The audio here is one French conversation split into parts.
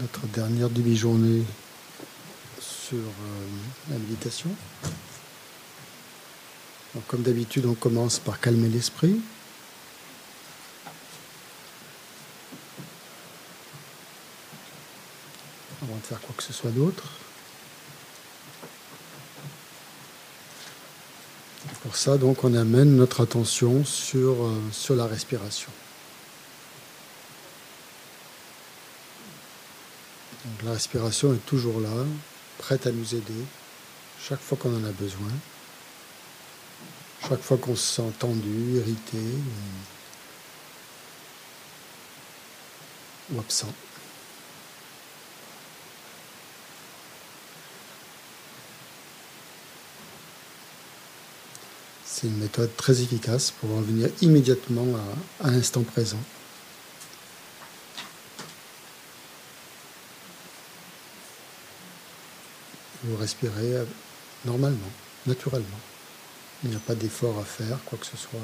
notre dernière demi-journée sur euh, la méditation. comme d'habitude, on commence par calmer l'esprit. Avant de faire quoi que ce soit d'autre. Pour ça, donc, on amène notre attention sur, euh, sur la respiration. La respiration est toujours là, prête à nous aider, chaque fois qu'on en a besoin, chaque fois qu'on se sent tendu, irrité ou absent. C'est une méthode très efficace pour revenir immédiatement à, l'instant présent. Vous respirez normalement, naturellement. Il n'y a pas d'effort à faire, quoi que ce soit.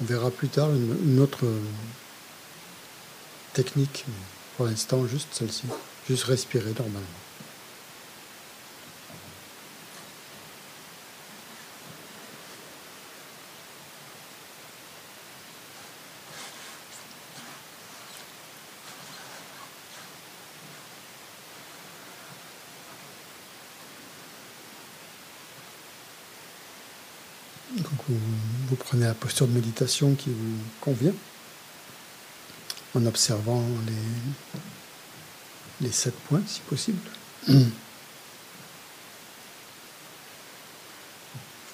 On verra plus tard une, autre technique, pour l'instant juste celle-ci. Juste respirer normalement. vous, prenez la posture de méditation qui vous convient en observant les, les sept points si possible. Vous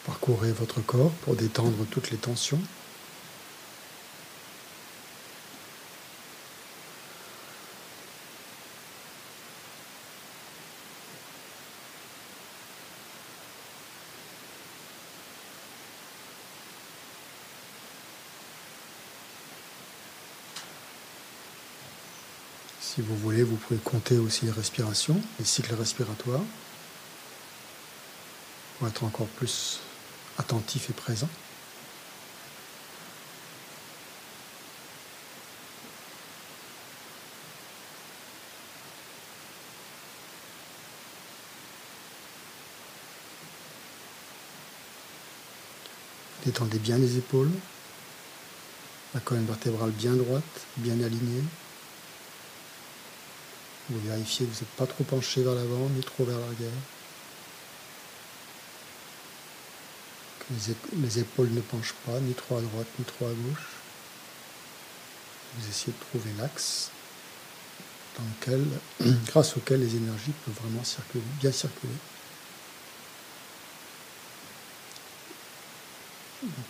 parcourez votre corps pour détendre toutes les tensions. Si vous voulez, vous pouvez compter aussi les respirations, les cycles respiratoires, pour être encore plus attentif et présent. Détendez bien les épaules, la colonne vertébrale bien droite, bien alignée. Vous vérifiez que vous n'êtes pas trop penché vers l'avant ni trop vers l'arrière. Que les, épaules ne penchent pas ni trop à droite ni trop à gauche. Vous essayez de trouver l'axe dans lequel, grâce auquel les énergies peuvent vraiment circuler, bien circuler.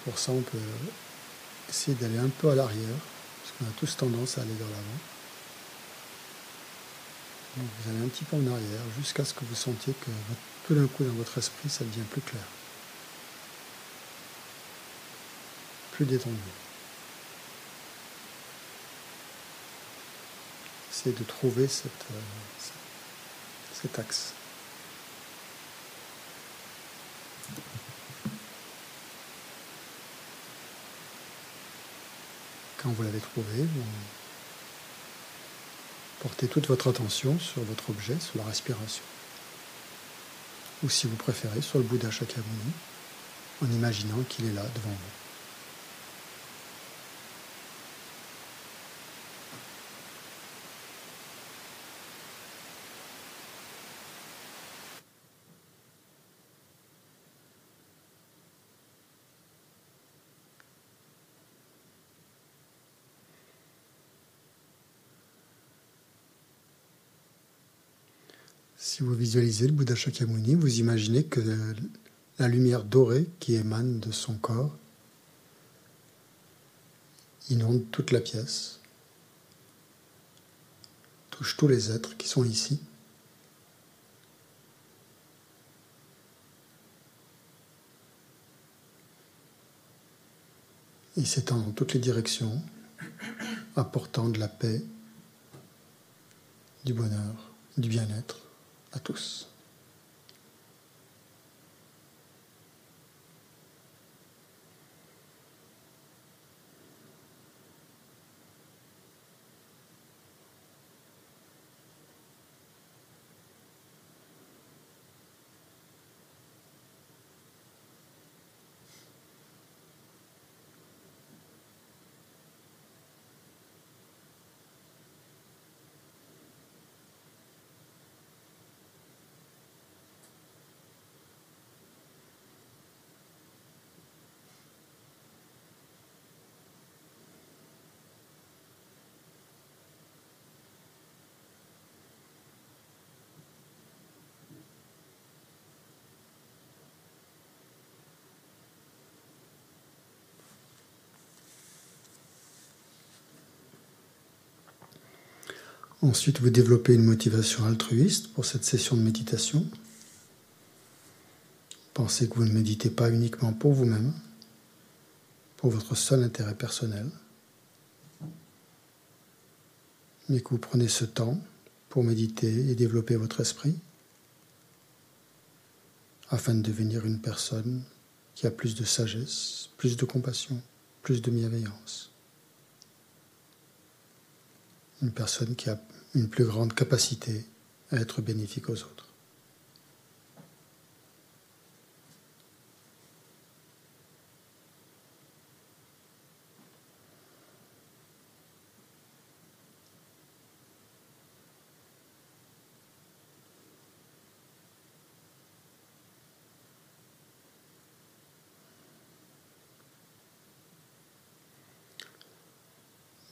pour ça, on peut essayer d'aller un peu à l'arrière, parce qu'on a tous tendance à aller vers l'avant vous allez un petit peu en arrière jusqu'à ce que vous sentiez que tout d'un coup dans votre esprit ça devient plus clair. Plus détendu. Essayez de trouver euh, cet axe. Quand vous l'avez trouvé, vous Portez toute votre attention sur votre objet, sur la respiration. Ou si vous préférez, sur le Bouddha Shakyamuni, en imaginant qu'il est là devant vous. Si vous visualisez le Bouddha Shakyamuni, vous imaginez que la lumière dorée qui émane de son corps inonde toute la pièce, touche tous les êtres qui sont ici. Il s'étend dans toutes les directions, apportant de la paix, du bonheur, du bien-être à tous. Ensuite, vous développez une motivation altruiste pour cette session de méditation. Pensez que vous ne méditez pas uniquement pour vous-même, pour votre seul intérêt personnel, mais que vous prenez ce temps pour méditer et développer votre esprit afin de devenir une personne qui a plus de sagesse, plus de compassion, plus de bienveillance. Une personne qui a une plus grande capacité à être bénéfique aux autres.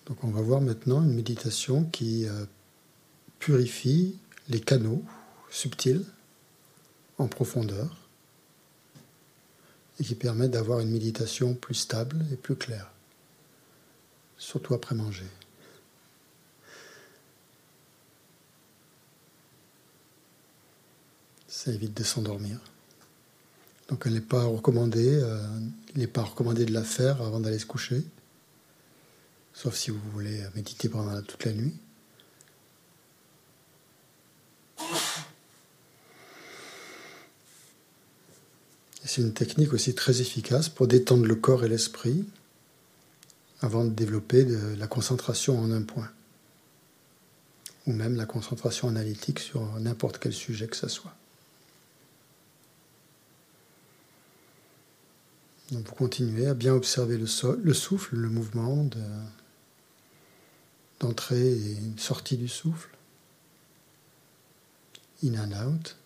Donc on va voir maintenant une méditation qui euh, purifie les canaux subtils en profondeur et qui permet d'avoir une méditation plus stable et plus claire, surtout après manger. Ça évite de s'endormir. Donc elle n'est pas recommandée, euh, il n'est pas recommandé de la faire avant d'aller se coucher sauf si vous voulez méditer pendant toute la nuit. C'est une technique aussi très efficace pour détendre le corps et l'esprit avant de développer la concentration en un point, ou même la concentration analytique sur n'importe quel sujet que ce soit. Donc vous continuez à bien observer le, le souffle, le mouvement de, d'entrée et sortie du souffle, in and out.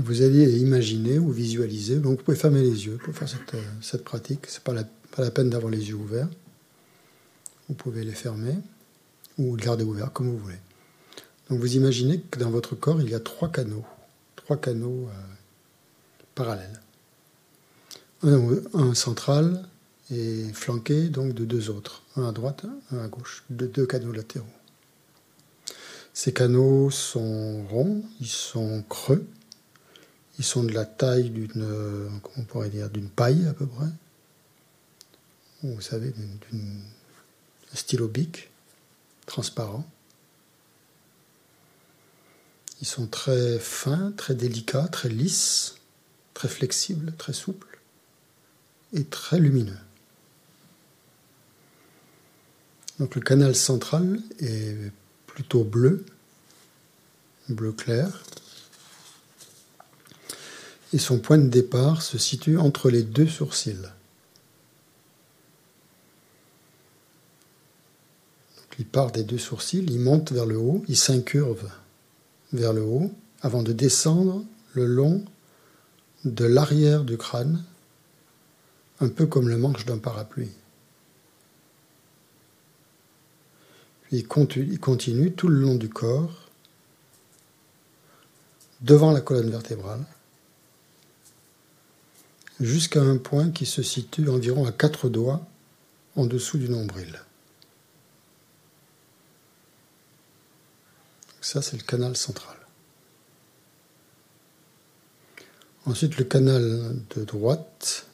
Vous alliez imaginer ou visualiser. Donc vous pouvez fermer les yeux pour faire cette, euh, pratique. Ce n'est pas la, peine d'avoir les yeux ouverts. Vous pouvez les fermer ou les garder ouverts comme vous voulez. Donc vous imaginez que dans votre corps, il y a trois canaux, trois canaux euh, parallèles. Un, un, central et flanqué donc de deux autres, un à droite, un à gauche, de deux canaux latéraux. Ces canaux sont ronds, ils sont creux, ils sont de la taille d'une, comment pourrait dire, d'une paille à peu près. Vous savez, d'une stylo bic transparent. Ils sont très fins, très délicats, très lisses, très flexibles, très souples et très lumineux. Donc le canal central est plutôt bleu, bleu clair, et son point de départ se situe entre les deux sourcils. il part des deux sourcils, il monte vers le haut, il s'incurve vers le haut avant de descendre le long de l'arrière du crâne, un peu comme le manche d'un parapluie. Puis il continue tout le long du corps, devant la colonne vertébrale, jusqu'à un point qui se situe environ à quatre doigts en dessous du nombril. Ça, c'est le canal central. Ensuite, le canal de droite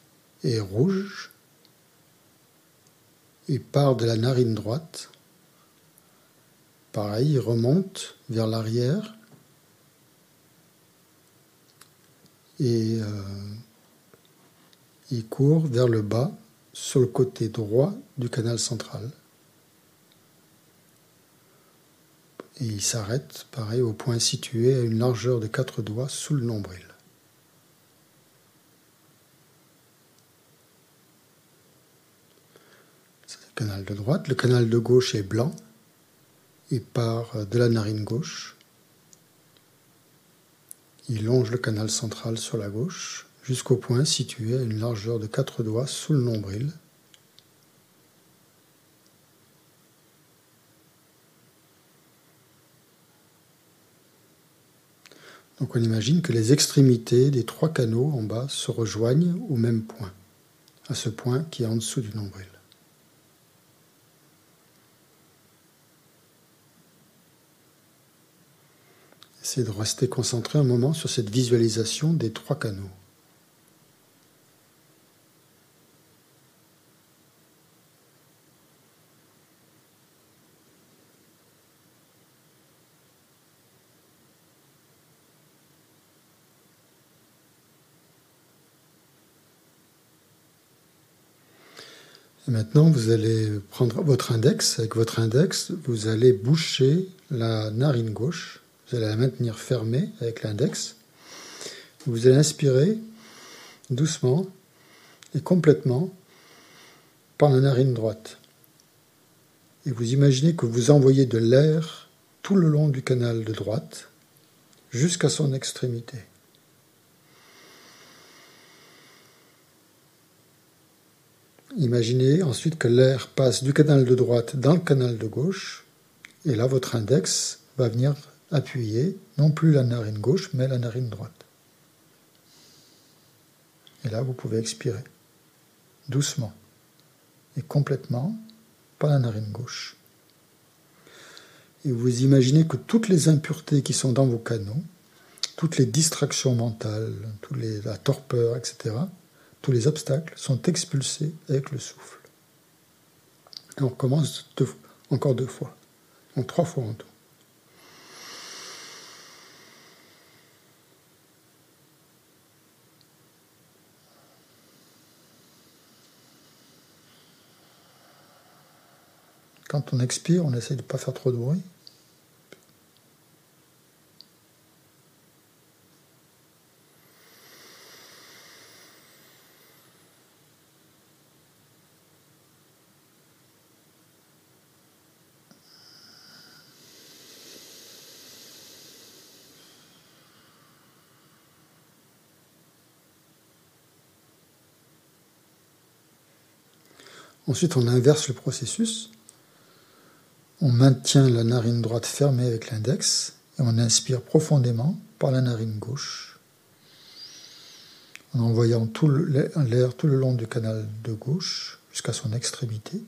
est rouge. Il part de la narine droite. Pareil, il remonte vers l'arrière. Et euh, il court vers le bas sur le côté droit du canal central. Et il s'arrête, pareil, au point situé à une largeur de quatre doigts sous le nombril. C'est le canal de droite. Le canal de gauche est blanc. Il part de la narine gauche. Il longe le canal central sur la gauche jusqu'au point situé à une largeur de 4 doigts sous le nombril. Donc on imagine que les extrémités des trois canaux en bas se rejoignent au même point, à ce point qui est en dessous du nombril. Essayez de rester concentré un moment sur cette visualisation des trois canaux. Maintenant, vous allez prendre votre index. Avec votre index, vous allez boucher la narine gauche. Vous allez la maintenir fermée avec l'index. Vous allez inspirer doucement et complètement par la narine droite. Et vous imaginez que vous envoyez de l'air tout le long du canal de droite jusqu'à son extrémité. Imaginez ensuite que l'air passe du canal de droite dans le canal de gauche, et là votre index va venir appuyer non plus la narine gauche, mais la narine droite. Et là vous pouvez expirer, doucement et complètement par la narine gauche. Et vous imaginez que toutes les impuretés qui sont dans vos canaux, toutes les distractions mentales, toutes les, la torpeur, etc., les obstacles sont expulsés avec le souffle. Et on recommence encore deux fois, trois fois en tout. Quand on expire, on essaie de ne pas faire trop de bruit. Ensuite, on inverse le processus. On maintient la narine droite fermée avec l'index et on inspire profondément par la narine gauche en envoyant tout l'air tout le long du canal de gauche jusqu'à son extrémité.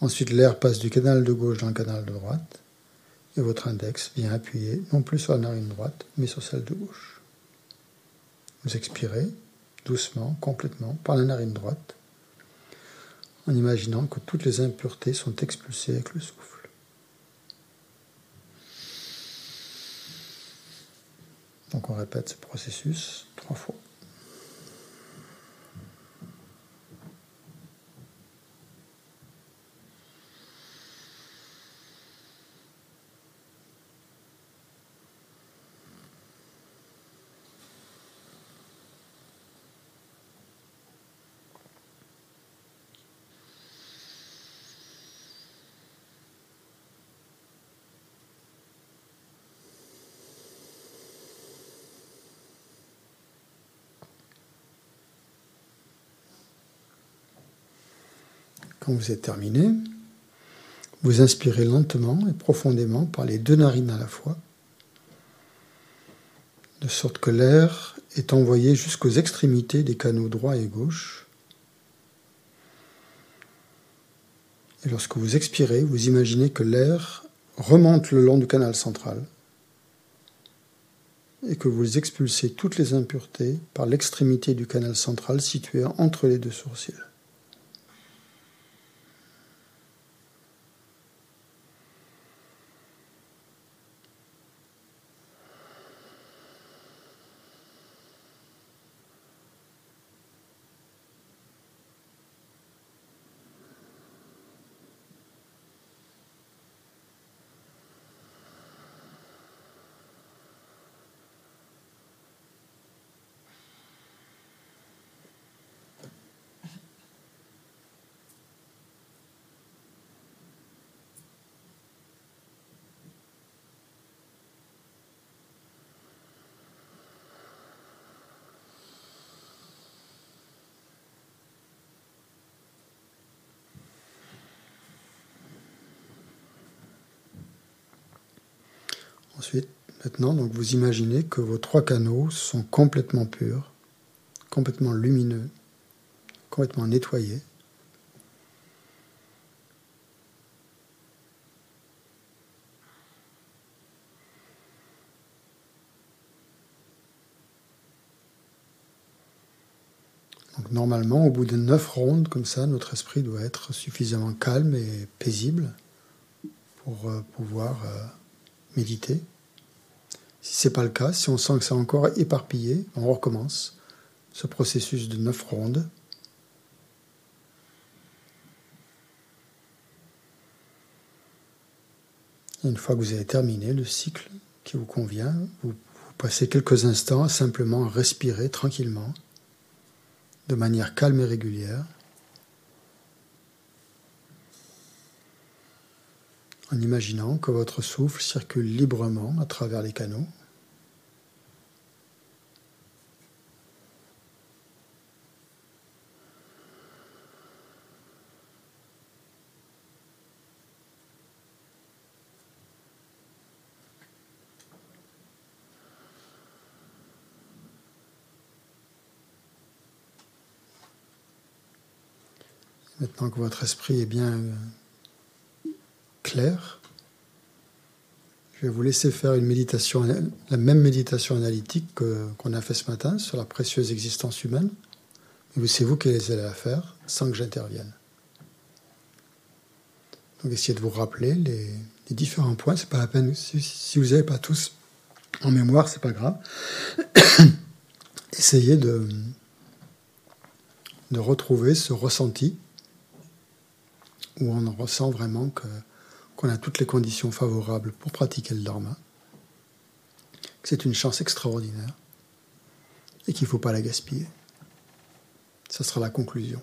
Ensuite, l'air passe du canal de gauche dans le canal de droite et votre index vient appuyer non plus sur la narine droite mais sur celle de gauche. Vous expirez doucement, complètement par la narine droite en imaginant que toutes les impuretés sont expulsées avec le souffle. Donc on répète ce processus trois fois. Quand vous êtes terminé, vous inspirez lentement et profondément par les deux narines à la fois, de sorte que l'air est envoyé jusqu'aux extrémités des canaux droit et gauche. Et lorsque vous expirez, vous imaginez que l'air remonte le long du canal central et que vous expulsez toutes les impuretés par l'extrémité du canal central situé entre les deux sourcils. Maintenant, donc vous imaginez que vos trois canaux sont complètement purs, complètement lumineux, complètement nettoyés. Donc normalement, au bout de neuf rondes comme ça, notre esprit doit être suffisamment calme et paisible pour euh, pouvoir euh, méditer. Si ce n'est pas le cas, si on sent que c'est encore éparpillé, on recommence ce processus de neuf rondes. une fois que vous avez terminé le cycle qui vous convient, vous passez quelques instants à simplement respirer tranquillement, de manière calme et régulière. En imaginant que votre souffle circule librement à travers les canaux. Maintenant que votre esprit est bien clair, je vais vous laisser faire une méditation, la même méditation analytique qu'on a fait ce matin sur la précieuse existence humaine. C'est vous qui allez la faire sans que j'intervienne. Donc essayez de vous rappeler les, différents points. C'est pas la peine. Si, vous n'avez pas tous en mémoire, c'est pas grave. essayez de, de retrouver ce ressenti où on ressent vraiment que qu'on a toutes les conditions favorables pour pratiquer le Dharma, que c'est une chance extraordinaire et qu'il ne faut pas la gaspiller. Ça sera la conclusion.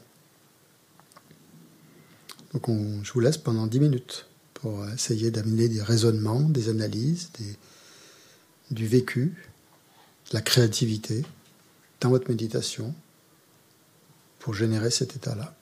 Donc je vous laisse pendant 10 minutes pour essayer d'amener des raisonnements, des analyses, du vécu, de la créativité dans votre méditation pour générer cet état-là.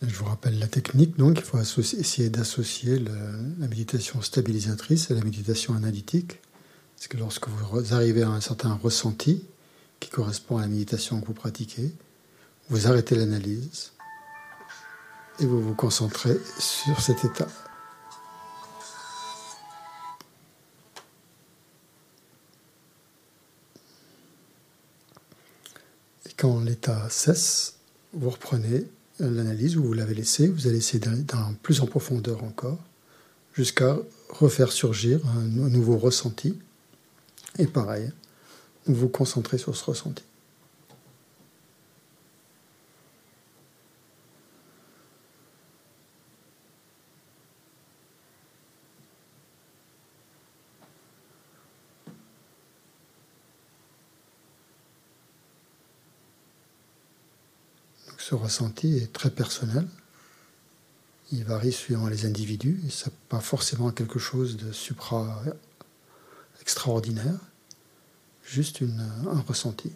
Je vous rappelle la technique, donc il faut essayer d'associer la méditation stabilisatrice et la méditation analytique. Parce que lorsque vous arrivez à un certain ressenti qui correspond à la méditation que vous pratiquez, vous arrêtez l'analyse et vous vous concentrez sur cet état. Et quand l'état cesse, vous reprenez l'analyse vous l'avez laissé, vous allez essayer d'aller plus en profondeur encore, jusqu'à refaire surgir un, nouveau ressenti. Et pareil, vous vous concentrez sur ce ressenti. Ce ressenti est très personnel. Il varie suivant les individus et ce n'est pas forcément quelque chose de supra extraordinaire, juste un ressenti.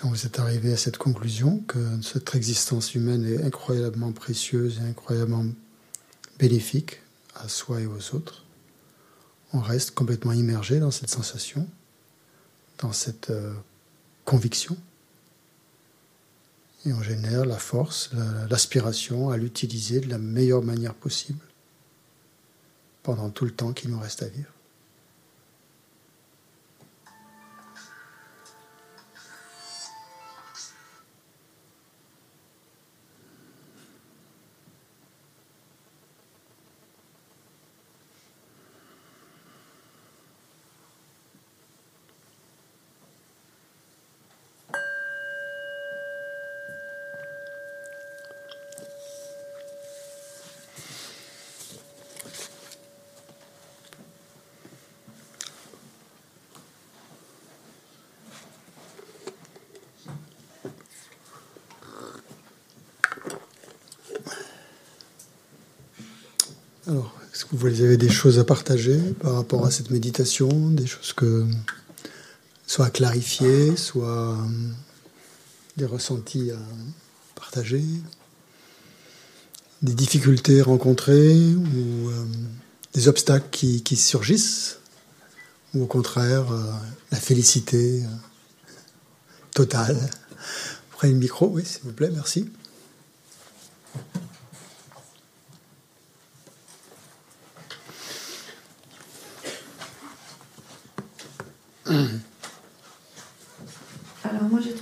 Quand vous êtes arrivé à cette conclusion que cette existence humaine est incroyablement précieuse et incroyablement bénéfique à soi et aux autres, on reste complètement immergé dans cette sensation, dans cette euh, conviction, et on génère la force, l'aspiration à l'utiliser de la meilleure manière possible pendant tout le temps qu'il nous reste à vivre. Vous avez des choses à partager par rapport à cette méditation Des choses que. soit à clarifier, soit euh, des ressentis à partager? Des difficultés rencontrées ou euh, des obstacles qui, surgissent? Ou au contraire, euh, la félicité totale? Prenez le micro, oui, s'il vous plaît, merci.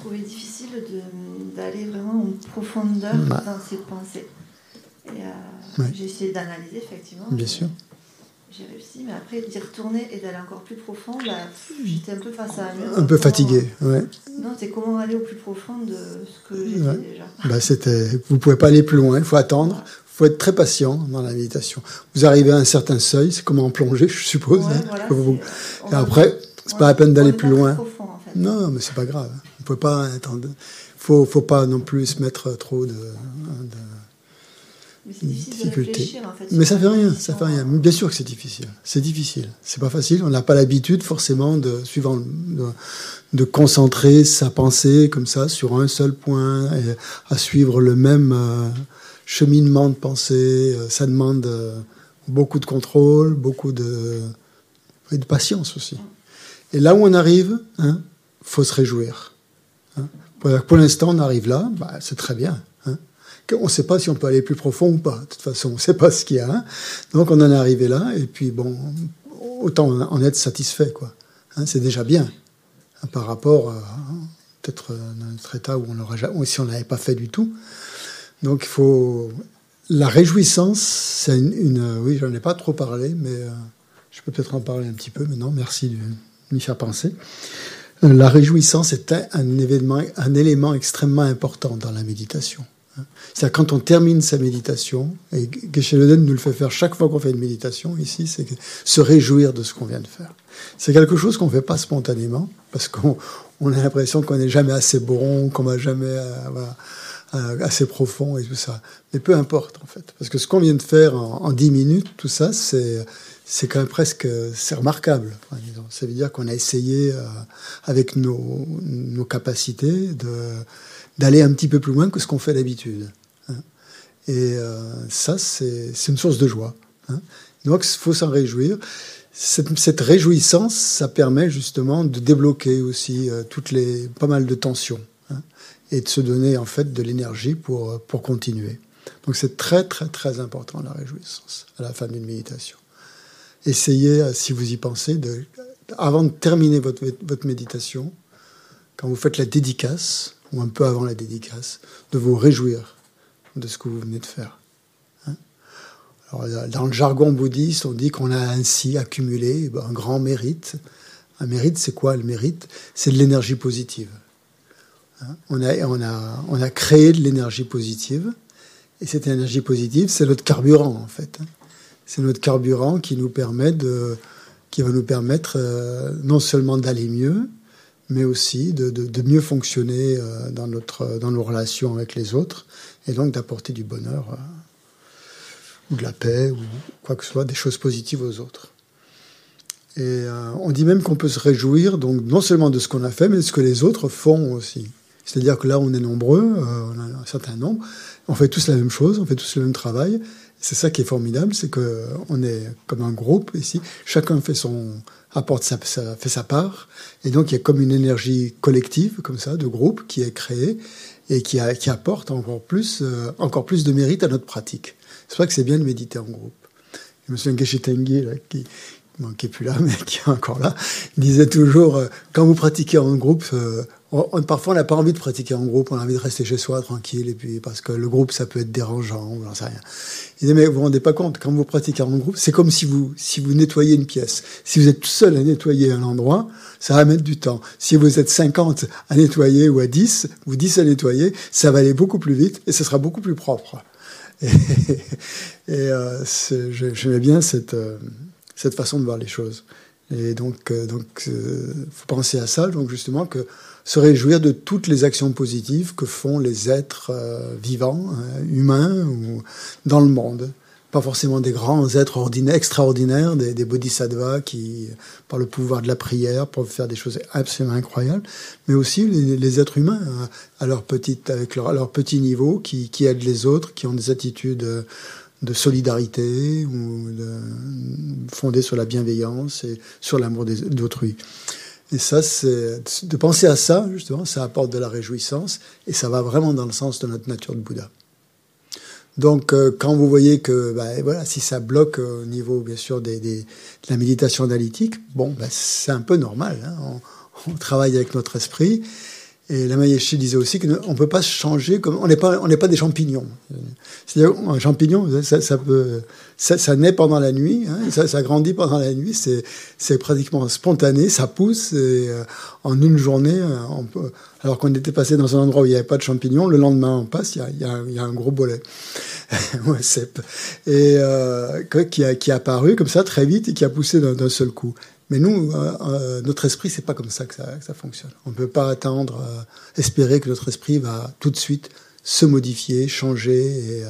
Trouvé difficile d'aller vraiment en profondeur bah. dans ces pensées. Euh, j'ai essayé d'analyser effectivement. Bien sûr. J'ai réussi, mais après d'y retourner et d'aller encore plus profond, bah, j'étais un peu face à un mur. Un peu fatigué, ouais. Non, c'est comment aller au plus profond de ce que j'ai fait déjà. Bah, c'était, vous pouvez pas aller plus loin, il faut attendre. Il faut être très patient dans la méditation. Vous arrivez à un certain seuil, c'est comme en plongée, je suppose. Hein. et après, c'est pas la peine d'aller plus loin. Non, mais c'est pas grave. On peut pas. Faut, faut pas non plus se mettre trop de. En fait, mais ça fait rien, ça fait rien. Bien sûr que c'est difficile. C'est difficile. C'est pas facile. On n'a pas l'habitude forcément de suivant de, concentrer sa pensée comme ça sur un seul point et à suivre le même euh, cheminement de pensée. Euh, ça demande euh, beaucoup de contrôle, beaucoup de, et de patience aussi. Et là où on arrive, il hein, faut se réjouir. Hein. Pour, l'instant, on arrive là, bah, c'est très bien. Hein. On ne sait pas si on peut aller plus profond ou pas. De toute façon, on ne sait pas ce qu'il y a. Hein. Donc, on en est arrivé là, et puis bon, autant en être satisfait, quoi. c'est déjà bien. par rapport à peut-être notre état où on aurait si on n'avait pas fait du tout. Donc il faut la réjouissance, c'est une, oui, j'en ai pas trop parlé, mais euh, je peux peut-être en parler un petit peu. Mais non, merci de m'y faire penser. Euh, la réjouissance est un, événement, un élément extrêmement important dans la méditation. C'est quand on termine sa méditation, et Geshe-Loden nous le fait faire chaque fois qu'on fait une méditation ici, c'est se réjouir de ce qu'on vient de faire. C'est quelque chose qu'on ne fait pas spontanément, parce qu'on a l'impression qu'on n'est jamais assez bon, qu'on va jamais... Euh, assez profond et tout ça. Mais peu importe, en fait. Parce que ce qu'on vient de faire en, dix 10 minutes, tout ça, c'est, c'est quand même presque, c'est remarquable. Ça veut dire qu'on a essayé, euh, avec nos, nos capacités, d'aller un petit peu plus loin que ce qu'on fait d'habitude. Hein. Et euh, ça, c'est, une source de joie. Hein. Donc, il faut s'en réjouir. Cette, cette, réjouissance, ça permet justement de débloquer aussi euh, toutes les, pas mal de tensions et de se donner en fait de l'énergie pour, pour continuer. Donc c'est très très très important la réjouissance à la fin d'une méditation. Essayez, euh, si vous y pensez, avant de terminer votre, votre méditation, quand vous faites la dédicace, ou un peu avant la dédicace, de vous réjouir de ce que vous venez de faire. Hein. Alors, dans le jargon bouddhiste, on dit qu'on a ainsi accumulé un grand mérite. Un mérite, c'est quoi le mérite? C'est de l'énergie positive. Hein? On a, on, a, on a créé de l'énergie positive. Et cette énergie positive, c'est notre carburant, en fait. Hein. C'est notre carburant qui va nous permettre euh, non seulement d'aller mieux, mais aussi de, mieux fonctionner euh, dans, notre, dans nos relations avec les autres, et donc d'apporter du bonheur, euh, ou de la paix, ou quoi que ce soit, des choses positives aux autres. Et on dit même qu'on peut se réjouir, donc non seulement de ce qu'on a fait, mais de ce que les autres font aussi. C'est-à-dire que là, on est nombreux, on a un certain nombre, on fait tous la même chose, on fait tous le même travail. C'est ça qui est formidable, c'est qu'on est comme un groupe ici, chacun fait son apporte sa, fait sa part, et donc il y a comme une énergie collective comme ça de groupe qui est créée et qui, a, qui apporte encore plus, euh, encore plus de mérite à notre pratique. C'est ça que c'est bien de méditer en groupe. Je me souviens Geshe Tengi, là, qui, qui est plus là, mais qui est encore là, disait toujours, euh, quand vous pratiquez en groupe, parfois, on n'a pas envie de pratiquer en groupe, on a envie de rester chez soi tranquille, et puis parce que le groupe, ça peut être dérangeant, on sait rien. Il dit, mais vous vous rendez pas compte, quand vous pratiquez en groupe, c'est comme si vous, si vous nettoyez une pièce. Si vous êtes tout seul à nettoyer un endroit, ça va mettre du temps. Si vous êtes 50 à nettoyer ou à 10, ou 10 à nettoyer, ça va aller beaucoup plus vite et ce sera beaucoup plus propre. Et, et euh, j'aimais bien cette, euh, cette façon de voir les choses. Et donc, euh, donc, euh, faut penser à ça. Donc, justement, que se réjouir de toutes les actions positives que font les êtres euh, vivants, euh, humains ou dans le monde. Pas forcément des grands êtres ordinaires, extraordinaires, des, bodhisattvas qui, par le pouvoir de la prière, peuvent faire des choses absolument incroyables, mais aussi les, êtres humains euh, à leur petite, avec leur, leur petit niveau, qui, aident les autres, qui ont des attitudes de solidarité ou fondées sur la bienveillance et sur l'amour d'autrui. Et ça, c'est de penser à ça, justement, ça apporte de la réjouissance et ça va vraiment dans le sens de notre nature de Bouddha. Donc, euh, quand vous voyez que, bah, voilà, si ça bloque au niveau, bien sûr, des, des, de la méditation analytique, bon, bah, c'est un peu normal. Hein. On, on, travaille avec notre esprit et la Mayeshi disait aussi qu'on ne peut pas changer comme on n'est pas on pas des champignons. C'est-à-dire un champignon, ça, ça peut ça, ça, naît pendant la nuit, hein, ça, ça, grandit pendant la nuit, c'est pratiquement spontané, ça pousse et euh, en une journée, euh, on peut, alors qu'on était passé dans un endroit où il n'y avait pas de champignons, le lendemain on passe, il y a, y a, y a un gros bolet, et euh, qui a qui a apparu comme ça très vite et qui a poussé d'un seul coup. Mais nous, euh, euh, notre esprit, c'est pas comme ça que ça, ça fonctionne. On ne peut pas attendre, euh, espérer que notre esprit va tout de suite se modifier, changer et,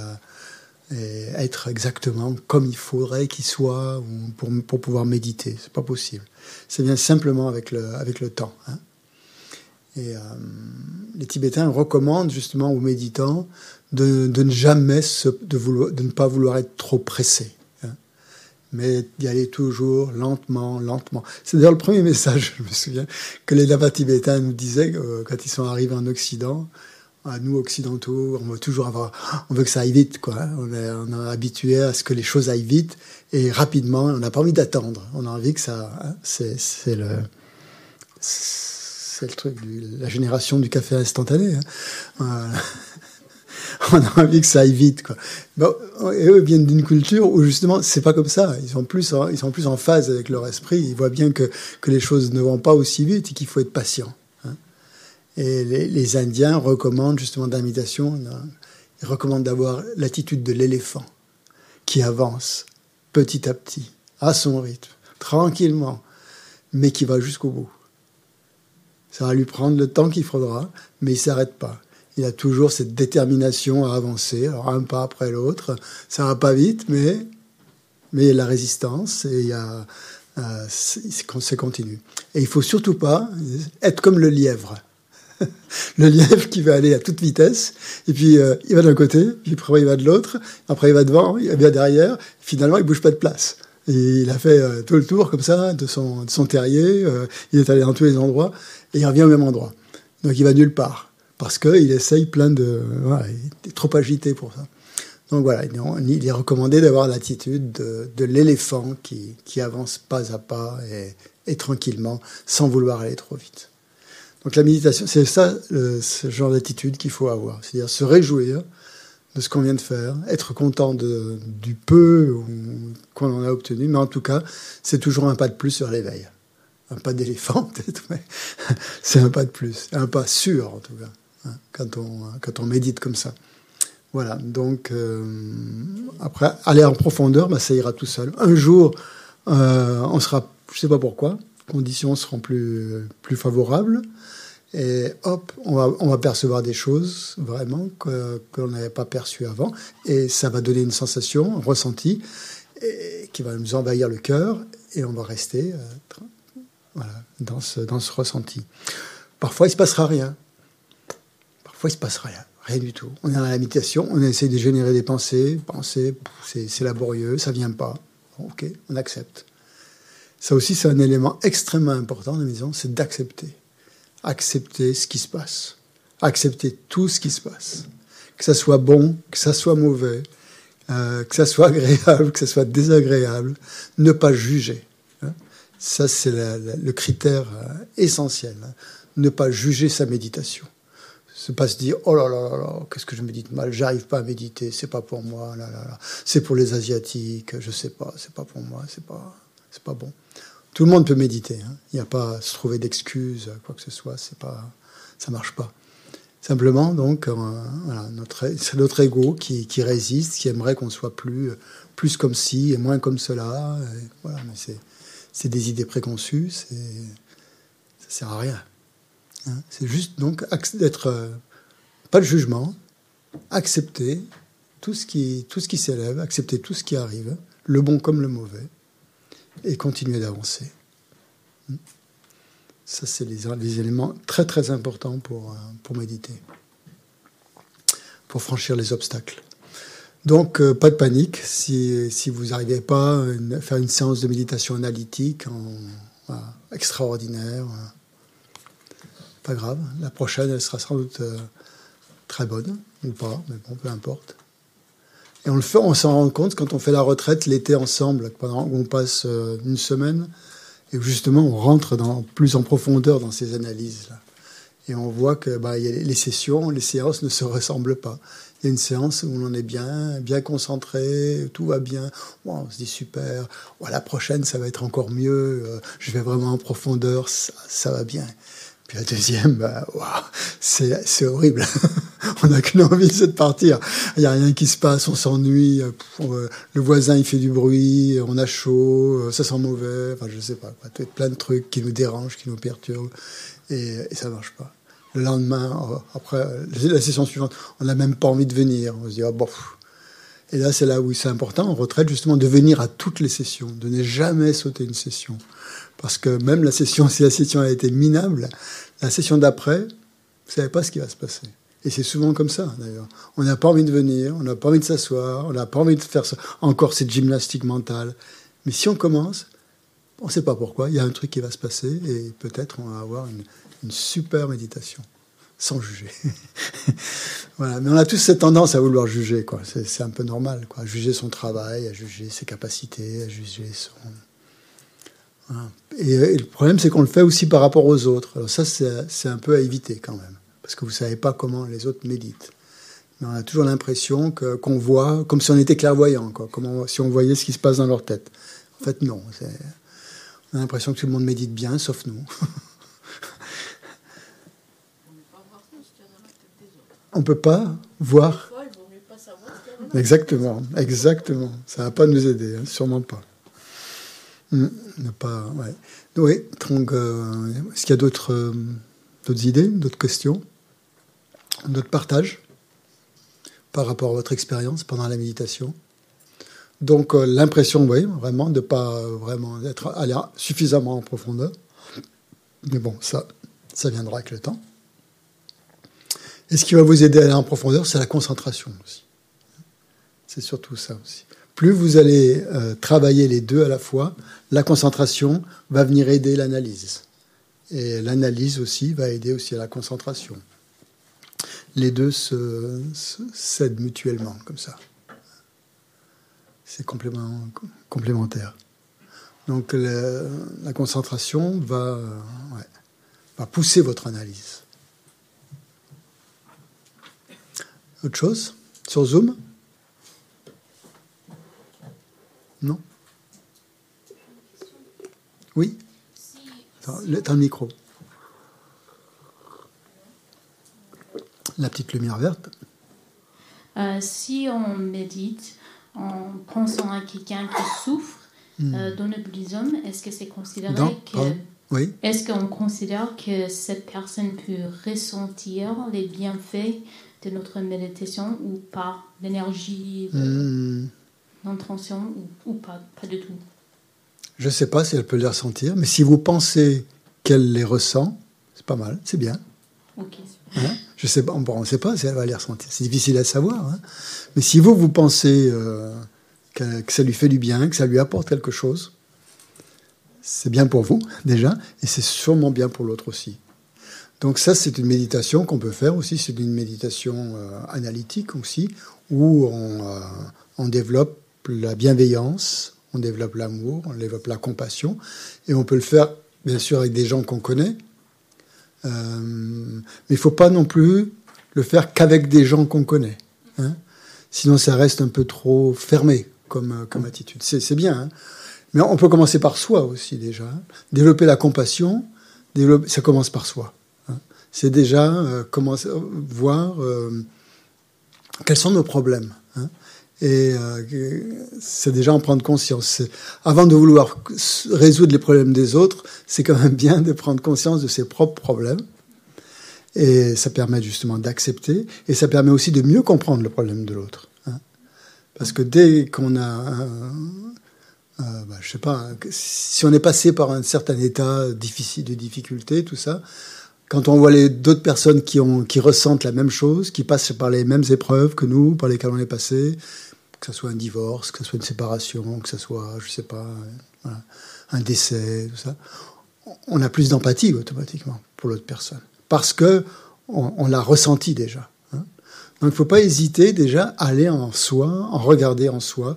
être exactement comme il faudrait qu'il soit pour, pour pouvoir méditer. C'est pas possible. C'est bien simplement avec le, avec le temps. Hein. Et les Tibétains recommandent justement aux méditants de, de ne jamais se, de, vouloir, de ne pas vouloir être trop pressé mais d'y aller toujours lentement, lentement. C'est d'ailleurs le premier message, je me souviens, que les Lava tibétains nous disaient euh, quand ils sont arrivés en Occident. À nous occidentaux, on veut toujours avoir, on veut que ça aille vite, quoi. On est, on habitué à ce que les choses aillent vite et rapidement. On n'a pas envie d'attendre. On a envie que ça, hein, c'est, le, c'est le truc, de la génération du café instantané. Hein. on a envie que ça aille vite. Quoi. et eux viennent d'une culture où justement, c'est pas comme ça. Ils sont, plus en, ils sont plus en phase avec leur esprit. Ils voient bien que, que les choses ne vont pas aussi vite et qu'il faut être patient. Hein. Et les, Indiens recommandent justement d'imitation, ils recommandent d'avoir l'attitude de l'éléphant qui avance petit à petit, à son rythme, tranquillement, mais qui va jusqu'au bout. Ça va lui prendre le temps qu'il faudra, mais il s'arrête pas il a toujours cette détermination à avancer, alors un pas après l'autre. Ça va pas vite, mais mais il y a la résistance et il y a euh, c'est continu. Et il faut surtout pas être comme le lièvre. le lièvre qui va aller à toute vitesse, et puis euh, il va d'un côté, puis après il va de l'autre, après il va devant, il va derrière, finalement il bouge pas de place. Il a fait euh, tout le tour comme ça de son, de son terrier, il est allé dans tous les endroits, et il revient au même endroit. Donc il va nulle part parce qu'il essaye plein de. Voilà, il est trop agité pour ça. Donc voilà, il est recommandé d'avoir l'attitude de, l'éléphant qui, qui, avance pas à pas et, tranquillement, sans vouloir aller trop vite. Donc la méditation, c'est ça, ce genre d'attitude qu'il faut avoir. C'est-à-dire se réjouir de ce qu'on vient de faire, être content de, du peu qu'on en a obtenu, mais en tout cas, c'est toujours un pas de plus sur l'éveil. Un pas d'éléphant peut-être, mais c'est un pas de plus, un pas sûr en tout cas. Hein, quand on, quand on médite comme ça. Voilà, donc euh, après, aller en profondeur, bah, ça ira tout seul. Un jour, euh, on sera, je ne sais pas pourquoi, conditions seront plus, plus favorables, et hop, on va, on va percevoir des choses vraiment qu'on n'avait pas perçues avant, et ça va donner une sensation, un ressenti, qui va nous envahir le cœur, et on va rester euh, voilà, dans, ce, dans ce ressenti. Parfois, il ne se passera rien. Parfois, il se passe rien, rien du tout. On est dans la méditation, on essaie de générer des pensées, penser, c'est laborieux, ça vient pas. ok, on accepte. Ça aussi, c'est un élément extrêmement important de la maison, c'est d'accepter. Accepter ce qui se passe. Accepter tout ce qui se passe. Que ça soit bon, que ça soit mauvais, euh, que ça soit agréable, que ça soit désagréable. Ne pas juger. Hein. Ça, c'est le critère euh, essentiel. Hein. Ne pas juger sa méditation ne pas se dire oh là là là là qu'est-ce que je médite mal j'arrive pas à méditer c'est pas pour moi là là c'est pour les asiatiques je sais pas c'est pas pour moi c'est pas c'est pas bon. Tout le monde peut méditer hein. il n'y a pas à se trouver d'excuses quoi que ce soit c'est pas ça marche pas. Simplement donc notre c'est notre ego qui, qui, résiste qui aimerait qu'on soit plus plus comme ci et moins comme cela voilà mais c'est c'est des idées préconçues c'est ça sert à rien Hein, c'est juste donc d'être euh, pas le jugement, accepter tout ce qui tout ce qui s'élève, accepter tout ce qui arrive, le bon comme le mauvais, et continuer d'avancer. Hmm. Ça, c'est les, éléments très très importants pour, euh, pour méditer, pour franchir les obstacles. Donc, euh, pas de panique si, si vous n'arrivez pas à faire une séance de méditation analytique extraordinaire pas grave. La prochaine, elle sera sans doute euh, très bonne, ou pas, mais bon, peu importe. Et on le fait, on s'en rend compte quand on fait la retraite l'été ensemble, pendant on passe euh, une semaine, et justement on rentre plus en profondeur dans ces analyses-là. Et on voit que bah, y a les sessions, les séances ne se ressemblent pas. Il y a une séance où on est bien, bien concentré, tout va bien. on se dit super. la prochaine, ça va être encore mieux. Euh, je vais vraiment en profondeur, ça va bien. Puis la deuxième, bah, c'est horrible. on n'a qu'une envie, c'est de partir. Il n'y a rien qui se passe, on s'ennuie. Euh, le voisin, il fait du bruit, on a chaud, euh, ça sent mauvais. Enfin, je sais pas. Quoi. Plein de trucs qui nous dérangent, qui nous perturbent. Et, et ça marche pas. Le lendemain, euh, après la session suivante, on n'a même pas envie de venir. On se dit, ah, bon. Et là, c'est là où c'est important, en retraite, justement, de venir à toutes les sessions, de ne jamais sauter une session. Parce que même la session, si la session a été minable, la session d'après, vous ne savez pas ce qui va se passer. Et c'est souvent comme ça, d'ailleurs. On n'a pas envie de venir, on n'a pas envie de s'asseoir, on n'a pas envie de faire encore cette gymnastique mentale. Mais si on commence, on ne sait pas pourquoi, il y a un truc qui va se passer et peut-être on va avoir une, super méditation, sans juger. voilà. Mais on a tous cette tendance à vouloir juger. C'est un peu normal, quoi. Juger son travail, à juger ses capacités, à juger son, Et, le problème, c'est qu'on le fait aussi par rapport aux autres. Alors ça, c'est un peu à éviter quand même, parce que vous ne savez pas comment les autres méditent. Mais on a toujours l'impression qu'on voit, comme si on était clairvoyant, quoi, comme si on voyait ce qui se passe dans leur tête. En fait, non. On a l'impression que tout le monde médite bien, sauf nous. on ne peut pas voir. Exactement, exactement. Ça ne va pas nous aider, hein, sûrement pas. Pas. Oui, donc, euh, est-ce qu'il y a d'autres, euh, d'autres idées, d'autres questions, d'autres partages par rapport à votre expérience pendant la méditation? Donc, euh, l'impression, oui, vraiment, de ne pas vraiment être allé suffisamment en profondeur. Mais bon, ça, ça viendra avec le temps. Et ce qui va vous aider à aller en profondeur, c'est la concentration aussi. C'est surtout ça aussi. Plus vous allez euh, travailler les deux à la fois, la concentration va venir aider l'analyse. Et l'analyse aussi va aider aussi à la concentration. Les deux s'aident mutuellement comme ça. C'est complémentaire. Donc la concentration va, va pousser votre analyse. Autre chose Sur Zoom? Non Oui Attends, le, micro. La petite lumière verte. Euh, si on médite en pensant à quelqu'un qui souffre hmm. euh, dans le bouddhisme, est-ce que c'est considéré que... Oui. Est-ce qu'on considère que cette personne peut ressentir les bienfaits de notre méditation ou pas L'énergie, hmm. L'intention ou, pas, pas du tout Je ne sais pas si elle peut les ressentir, mais si vous pensez qu'elle les ressent, c'est pas mal, c'est bien. Ok. Hein? Je sais pas, on ne sait pas si elle va les ressentir. C'est difficile à savoir. Hein. mais si vous, vous pensez euh, que, que, ça lui fait du bien, que ça lui apporte quelque chose, c'est bien pour vous déjà, et c'est sûrement bien pour l'autre aussi. Donc ça, c'est une méditation qu'on peut faire aussi, c'est une méditation euh, analytique aussi, où euh, on, développe la bienveillance, on développe l'amour, on développe la compassion, et on peut le faire bien sûr avec des gens qu'on connaît, euh, mais il ne faut pas non plus le faire qu'avec des gens qu'on connaît. Hein. Sinon, ça reste un peu trop fermé comme, comme attitude. C'est bien, hein. mais on peut commencer par soi aussi déjà. Hein. Développer la compassion, ça commence par soi c'est déjà euh, commencer, voir euh, quels sont nos problèmes. Et euh, c'est déjà en prendre conscience. Avant de vouloir résoudre les problèmes des autres, c'est quand même bien de prendre conscience de ses propres problèmes. Et ça permet justement d'accepter, et ça permet aussi de mieux comprendre le problème de l'autre. Hein. Parce que dès qu'on a, euh, bah, je sais pas, si on est passé par un certain état difficile de difficulté, tout ça, quand on voit les d'autres personnes qui ressentent la même chose, qui passent par les mêmes épreuves que nous, par lesquelles on est passé, que ce soit un divorce, que ce soit une séparation, que ce soit, je sais pas, un décès, tout ça, on a plus d'empathie automatiquement pour l'autre personne. Parce que on, l'a ressenti déjà. Hein. Donc il ne faut pas hésiter déjà à aller en soi, en regarder en soi,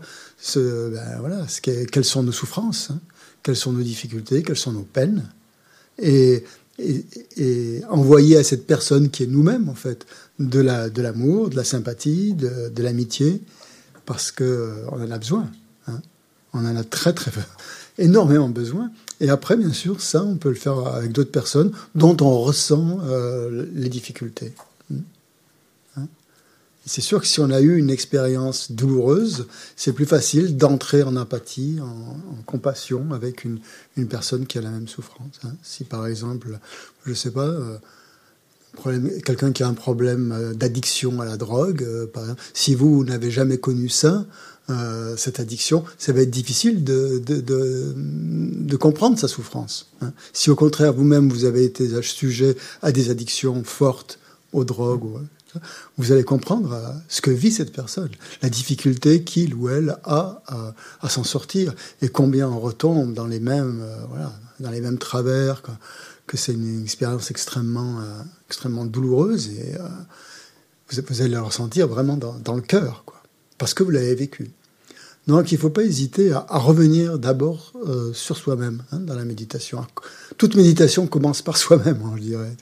ben, voilà, quelles sont nos souffrances, hein, quelles sont nos difficultés, quelles sont nos peines. Et envoyer à cette personne qui est nous-mêmes, en fait, de l'amour, de, la sympathie, de l'amitié, parce qu'on euh, en a besoin. Hein. On en a très, très énormément besoin. Et après, bien sûr, ça, on peut le faire avec d'autres personnes dont on ressent euh, les difficultés c'est sûr que si on a eu une expérience douloureuse, c'est plus facile d'entrer en empathie, en, compassion avec une, personne qui a la même souffrance. Hein. Si par exemple, je ne sais pas, euh, quelqu'un qui a un problème euh, d'addiction à la drogue, euh, par exemple, si vous n'avez jamais connu ça, cette addiction, ça va être difficile de, comprendre sa souffrance. Hein. Si au contraire vous-même vous avez été sujet à des addictions fortes aux drogues, ou, vous allez comprendre euh, ce que vit cette personne, la difficulté qu'il ou elle a à, s'en sortir, et combien on retombe dans les mêmes, euh, dans les mêmes travers, que, c'est une expérience extrêmement, euh, extrêmement douloureuse, et vous, allez le ressentir vraiment dans, le cœur, parce que vous l'avez vécu. Donc il ne faut pas hésiter à, revenir d'abord euh, sur soi-même hein, dans la méditation. Toute méditation commence par soi-même, hein, je dirais.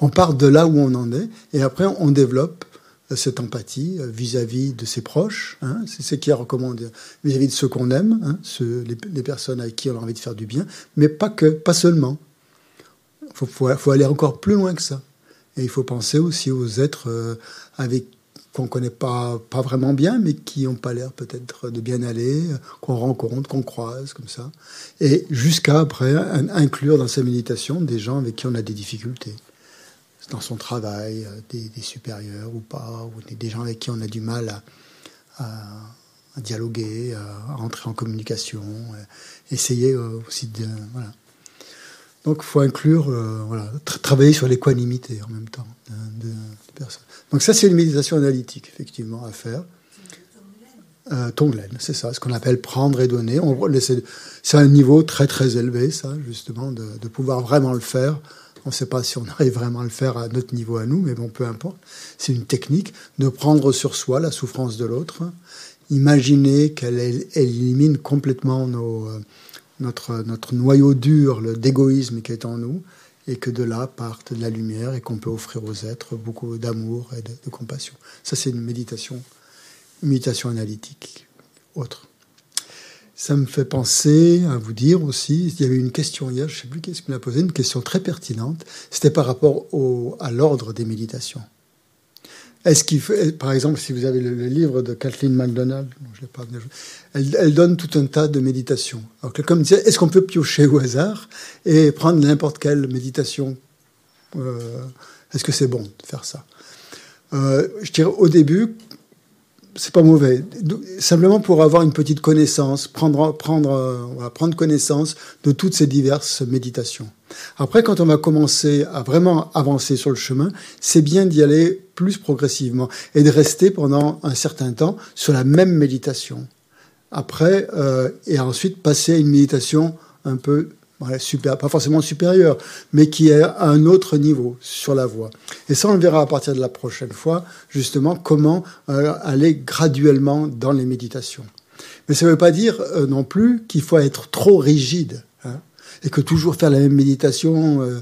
On part de là où on en est et après on développe euh, cette empathie euh, vis-à-vis de ses proches. Hein. c'est ce qui est recommandé vis-à-vis de ceux qu'on aime, les, personnes avec qui on a envie de faire du bien, mais pas que, pas seulement. Il faut, aller encore plus loin que ça. Et il faut penser aussi aux êtres avec qu'on connaît pas, vraiment bien, mais qui n'ont pas l'air peut-être de bien aller, qu'on rencontre, qu'on croise, comme ça. Et jusqu'à après inclure dans sa méditation des gens avec qui on a des difficultés. Dans son travail, euh, des, supérieurs ou pas, ou des, gens avec qui on a du mal à, dialoguer, à entrer en communication, euh, essayer euh, aussi de. Voilà. Donc il faut inclure, voilà, travailler sur l'équanimité en même temps personnes. Donc ça, c'est une méditation analytique, effectivement, à faire. Euh, Tonglen, c'est ça, ce qu'on appelle prendre et donner. C'est un niveau très très élevé, ça, justement, de, pouvoir vraiment le faire. On ne sait pas si on arrive vraiment à le faire à notre niveau à nous, mais bon, peu importe. C'est une technique de prendre sur soi la souffrance de l'autre, imaginer qu'elle élimine complètement nos, euh, notre, notre noyau dur d'égoïsme qui est en nous, et que de là parte de la lumière et qu'on peut offrir aux êtres beaucoup d'amour et de, compassion. Ça, c'est une méditation, méditation analytique. Autre. Ça me fait penser à vous dire aussi, il y avait une question hier, je ne sais plus qui est-ce qui me l'a posé, une question très pertinente. C'était par rapport au, à l'ordre des méditations. Est-ce qu'il par exemple, si vous avez le, livre de Kathleen MacDonald, je pas, elle, donne tout un tas de méditations. Alors, disait, est-ce qu'on peut piocher au hasard et prendre n'importe quelle méditation euh, Est-ce que c'est bon de faire ça? Euh, Je dirais au début, c'est pas mauvais. Simplement pour avoir une petite connaissance, prendre, prendre, prendre connaissance de toutes ces diverses méditations. Après, quand on va commencer à vraiment avancer sur le chemin, c'est bien d'y aller plus progressivement et de rester pendant un certain temps sur la même méditation. Après, euh, et ensuite passer à une méditation un peu super, pas forcément supérieure, mais qui est à un autre niveau sur la voie. Et ça, on le verra à partir de la prochaine fois, justement, comment euh, aller graduellement dans les méditations. Mais ça ne veut pas dire euh, non plus qu'il faut être trop rigide et que toujours faire la même méditation, euh,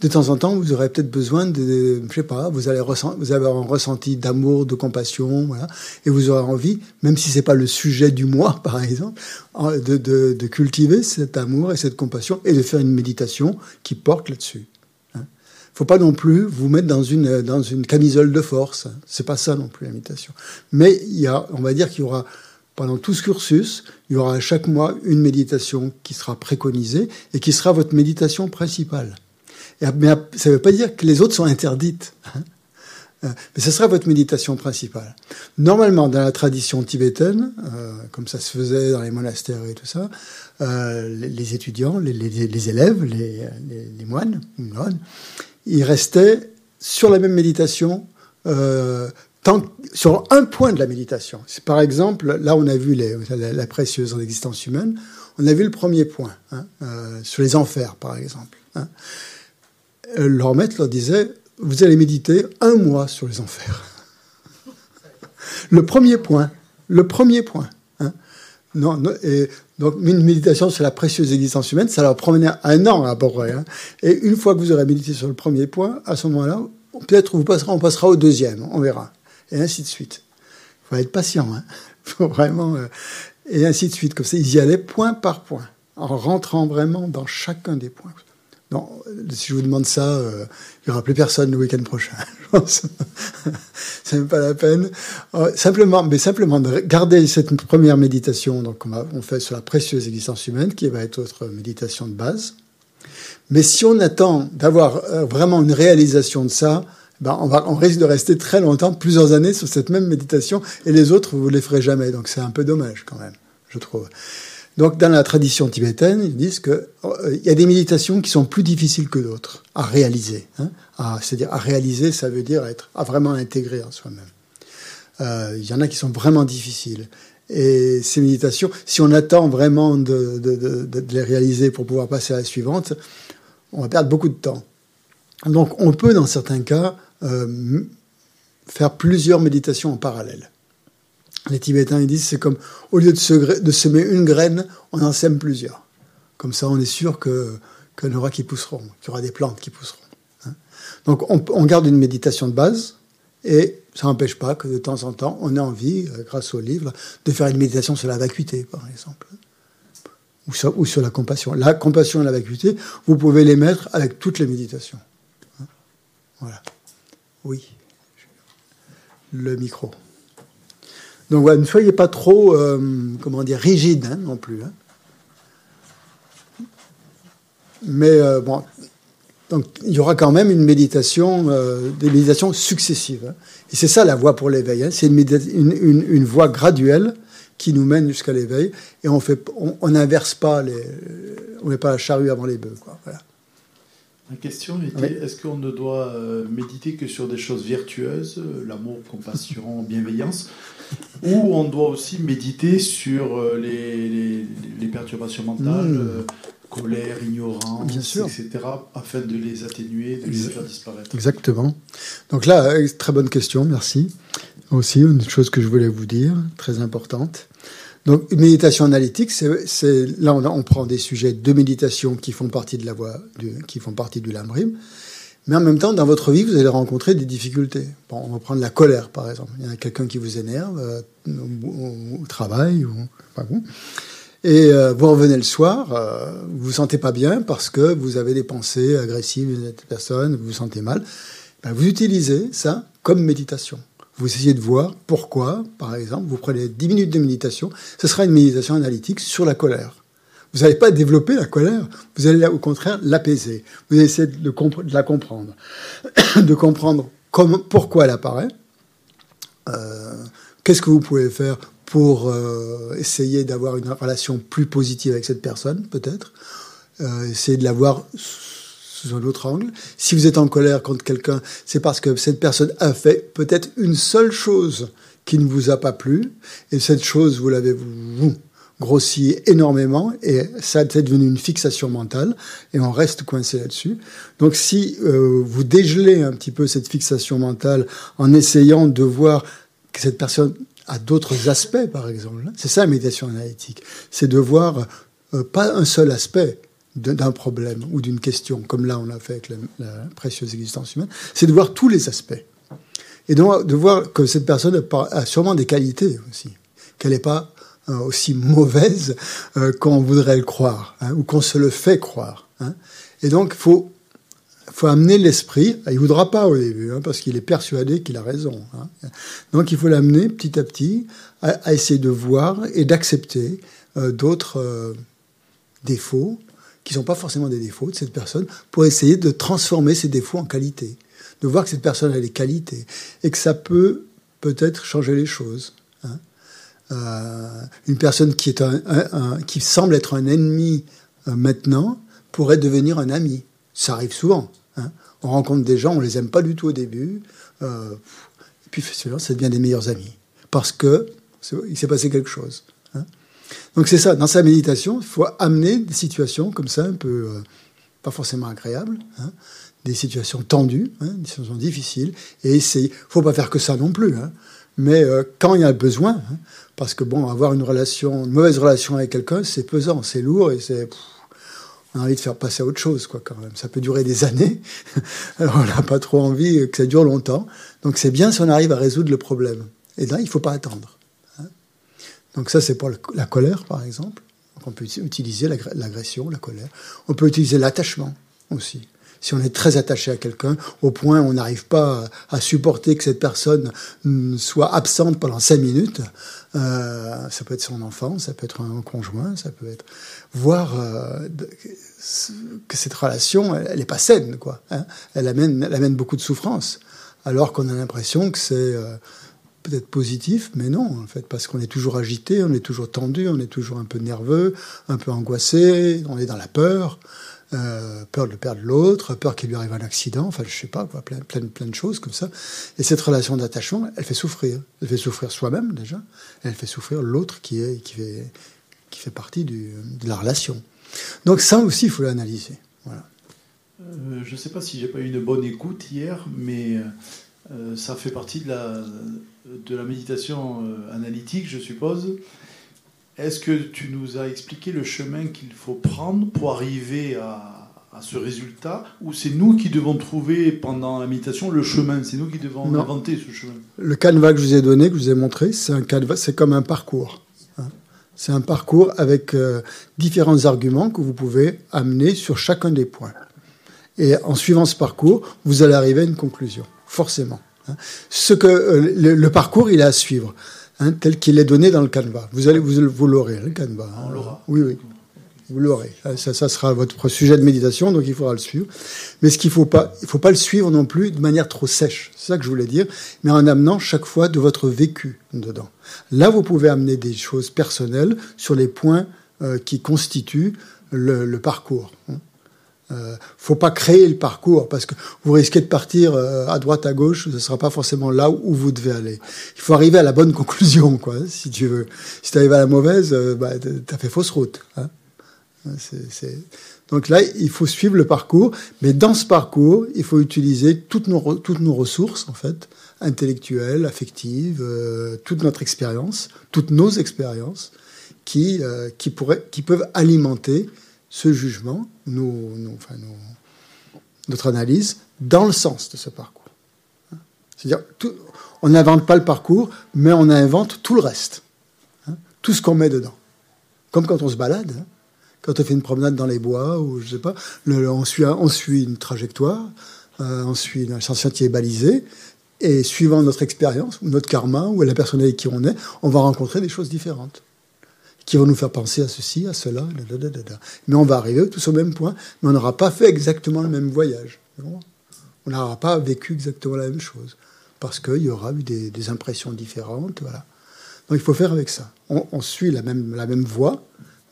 de temps en temps, vous aurez peut-être besoin de, je sais pas, vous allez vous avez un ressenti d'amour, de compassion, voilà, et vous aurez envie, même si c'est pas le sujet du mois, par exemple, de, cultiver cet amour et cette compassion et de faire une méditation qui porte là-dessus. Hein. Faut pas non plus vous mettre dans une camisole de force. C'est pas ça non plus la méditation. Mais il y a, on va dire qu'il y aura pendant tout ce cursus, il y aura à chaque mois une méditation qui sera préconisée et qui sera votre méditation principale. Mais ça ne veut pas dire que les autres sont interdites. Hein. Euh, mais ce sera votre méditation principale. Normalement, dans la tradition tibétaine, euh, comme ça se faisait dans les monastères et tout ça, euh, les, étudiants, les, élèves, les, moines, ils restaient sur la même méditation sur un point de la méditation. Par exemple, là on a vu la, précieuse en existence humaine, on a vu le premier point, hein, sur les enfers par exemple. Hein. Euh, leur maître leur disait, vous allez méditer un mois sur les enfers. le premier point, le premier point. Hein. Donc une méditation sur la précieuse existence humaine, ça leur promenait un an à peu. Hein. Et une fois que vous aurez médité sur le premier point, à ce moment-là, peut-être on passera au deuxième, on verra et ainsi de suite. Il faut être patient, hein. faut vraiment, euh, et ainsi de suite. Comme ça, ils y allaient point par point, en rentrant vraiment dans chacun des points. Non, si je vous demande ça, euh, il n'y aura plus personne le week-end prochain. C'est même pas la peine. Euh, simplement, mais simplement de garder cette première méditation, donc on, on fait sur la précieuse existence humaine, qui va être notre méditation de base. Mais si on attend d'avoir vraiment une réalisation de ça, ben, on, on risque de rester très longtemps, plusieurs années sur cette même méditation, et les autres, vous ne les ferez jamais. Donc c'est un peu dommage quand même, je trouve. Donc dans la tradition tibétaine, ils disent qu'il euh, y a des méditations qui sont plus difficiles que d'autres à réaliser. Hein. C'est-à-dire à réaliser, ça veut dire être à vraiment intégrer en soi-même. Euh, il y en a qui sont vraiment difficiles. Et ces méditations, si on attend vraiment de, les réaliser pour pouvoir passer à la suivante, on va perdre beaucoup de temps. Donc on peut, dans certains cas, euh, faire plusieurs méditations en parallèle. Les Tibétains ils disent c'est comme au lieu de, semer une graine, on en sème plusieurs. Comme ça, on est sûr que qu'il y en aura qui pousseront, qu'il y aura des plantes qui pousseront. Hein. Donc on, garde une méditation de base et ça n'empêche pas que de temps en temps, on ait envie, euh, grâce au livre, de faire une méditation sur la vacuité, par exemple, ou sur, ou sur la compassion. La compassion et la vacuité, vous pouvez les mettre avec toutes les méditations. Hein. Voilà. Oui. Le micro. Donc voilà, ne soyez pas trop, euh, comment dire, rigide hein, non plus. Hein. Mais euh, bon, donc il y aura quand même une méditation, euh, des méditations successives. Hein. Et c'est ça la voie pour l'éveil. C'est une, une, une, voie graduelle qui nous mène jusqu'à l'éveil. Et on fait, on n'inverse pas les, on met pas la charrue avant les bœufs. Quoi. Voilà. La question était est-ce qu'on ne doit méditer que sur des choses vertueuses, l'amour, compassion, bienveillance, ou on doit aussi méditer sur euh, les, les, perturbations mentales, mmh. euh, colère, ignorance, etc., afin de les atténuer, de les faire disparaître. Exactement. Donc là, euh, très bonne question, merci. Aussi, une chose que je voulais vous dire, très importante. Donc, une méditation analytique, c'est là on, on, prend des sujets de méditation qui font partie de la voie, du, qui font partie du lambrim, mais en même temps, dans votre vie, vous allez rencontrer des difficultés. Bon, on va prendre la colère, par exemple. Il y a quelqu'un qui vous énerve euh, au, travail, ou, et euh, vous revenez le soir, euh, vous vous sentez pas bien parce que vous avez des pensées agressives de cette personne, vous vous sentez mal. Ben, vous utilisez ça comme méditation. Vous essayez de voir pourquoi, par exemple, vous prenez 10 minutes de méditation. Ce sera une méditation analytique sur la colère. Vous n'allez pas développer la colère, vous allez au contraire l'apaiser. Vous allez essayer de, la comprendre, de comprendre pourquoi elle apparaît, euh, qu'est-ce que vous pouvez faire pour euh, essayer d'avoir une relation plus positive avec cette personne, peut-être, euh, essayer de la voir sous un autre angle. Si vous êtes en colère contre quelqu'un, c'est parce que cette personne a fait peut-être une seule chose qui ne vous a pas plu, et cette chose, vous l'avez vous grossit énormément et ça c'est devenu une fixation mentale et on reste coincé là-dessus. Donc si euh, vous dégelez un petit peu cette fixation mentale en essayant de voir que cette personne a d'autres aspects, par exemple, c'est ça la méditation analytique, c'est de voir euh, pas un seul aspect d'un problème ou d'une question, comme là on a fait avec la, la précieuse existence humaine, c'est de voir tous les aspects. Et donc de voir que cette personne a sûrement des qualités aussi, qu'elle n'est pas aussi mauvaise euh, qu'on voudrait le croire, hein, ou qu'on se le fait croire. Hein. Et donc, il faut, faut amener l'esprit. Il ne voudra pas au début, hein, parce qu'il est persuadé qu'il a raison. Donc, il faut l'amener petit à petit à, essayer de voir et d'accepter euh, d'autres défauts qui ne sont pas forcément des défauts de cette personne, pour essayer de transformer ces défauts en qualité, de voir que cette personne a des qualités et que ça peut peut-être changer les choses. Euh, une personne qui, est un, qui semble être un ennemi euh, maintenant pourrait devenir un ami. Ça arrive souvent. Hein. On rencontre des gens, on les aime pas du tout au début, euh, et puis ça devient des meilleurs amis parce que il s'est passé quelque chose. Hein. Donc c'est ça. Dans sa méditation, il faut amener des situations comme ça, un peu pas forcément agréables, hein, des situations tendues, des situations difficiles, et essayer. Faut pas faire que ça non plus. Mais quand il y a besoin, parce que bon, avoir une mauvaise relation avec quelqu'un, c'est pesant, c'est lourd et c'est. On a envie de faire passer à autre chose, quoi, quand même. Ça peut durer des années. On n'a pas trop envie que ça dure longtemps. Donc, c'est bien si on arrive à résoudre le problème. Et là, il ne faut pas attendre. Hein. Donc, ça, c'est pour la colère, par exemple. on peut utiliser l'agression, la colère. On peut utiliser l'attachement aussi si on est très attaché à quelqu'un, au point où on n'arrive pas à, supporter que cette personne mm, soit absente pendant cinq minutes, euh, ça peut être son enfant, ça peut être un conjoint, ça peut être voir euh, que cette relation, elle n'est pas saine, quoi. Hein. elle, amène, elle amène beaucoup de souffrance, alors qu'on a l'impression que c'est euh, peut-être positif, mais non, en fait, parce qu'on est toujours agité, on est toujours tendu, on est toujours un peu nerveux, un peu angoissé, on est dans la peur. Euh, peur de perdre l'autre, peur qu'il lui arrive un accident, enfin je sais pas, quoi, plein, plein, plein de choses comme ça. Et cette relation d'attachement, elle fait souffrir. Elle fait souffrir soi-même déjà, elle fait souffrir l'autre qui, est, qui, fait, qui fait partie du, de la relation. Donc ça aussi, il faut l'analyser. Voilà. Euh, je ne sais pas si j'ai pas eu une bonne écoute hier, mais ça fait partie de la, de la méditation analytique, je suppose. Est-ce que tu nous as expliqué le chemin qu'il faut prendre pour arriver à, ce résultat Ou c'est nous qui devons trouver pendant la méditation le chemin? C'est nous qui devons inventer ce chemin Le canevas que je vous ai donné, que je vous ai montré, c'est un canevas, c'est comme un parcours. Hein. C'est un parcours avec euh, différents arguments que vous pouvez amener sur chacun des points. Et en suivant ce parcours, vous allez arriver à une conclusion, forcément. Hein. Ce que euh, le, parcours, il est à suivre. Hein, tel qu'il est donné dans le canevas. Vous allez vous, vous l'aurez, le canevas. Hein. On l'aura. Oui, oui. Vous l'aurez. Ça, ça, sera votre sujet de méditation, donc il faudra le suivre. Mais ce qu'il faut pas, il faut pas le suivre non plus de manière trop sèche. C'est ça que je voulais dire. Mais en amenant chaque fois de votre vécu dedans. Là, vous pouvez amener des choses personnelles sur les points euh, qui constituent le, le parcours. Hein. Euh, faut pas créer le parcours parce que vous risquez de partir euh, à droite à gauche, ce sera pas forcément là où vous devez aller. Il faut arriver à la bonne conclusion, quoi, si tu veux. Si tu arrives à la mauvaise, euh, bah, tu as fait fausse route. Hein. Donc là, il faut suivre le parcours, mais dans ce parcours, il faut utiliser toutes nos, toutes nos ressources, en fait, intellectuelles, affectives, euh, toute notre expérience, toutes nos expériences, qui, qui, qui peuvent alimenter ce jugement, notre analyse, dans le sens de ce parcours. C'est-à-dire, on n'invente pas le parcours, mais on invente tout le reste, hein, tout ce qu'on met dedans. Comme quand on se balade, hein. quand on fait une promenade dans les bois, ou je sais pas, on, suit, on, suit, une trajectoire, euh, on suit un sentier balisé, et suivant notre expérience, ou notre karma, ou la personne avec qui on est, on va rencontrer des choses différentes qui vont nous faire penser à ceci, à cela, mais on va arriver tous au même point, mais on n'aura pas fait exactement le même voyage. On n'aura pas vécu exactement la même chose, parce qu'il y aura eu des, impressions différentes. Voilà. Donc il faut faire avec ça. On, suit la même, la même voie,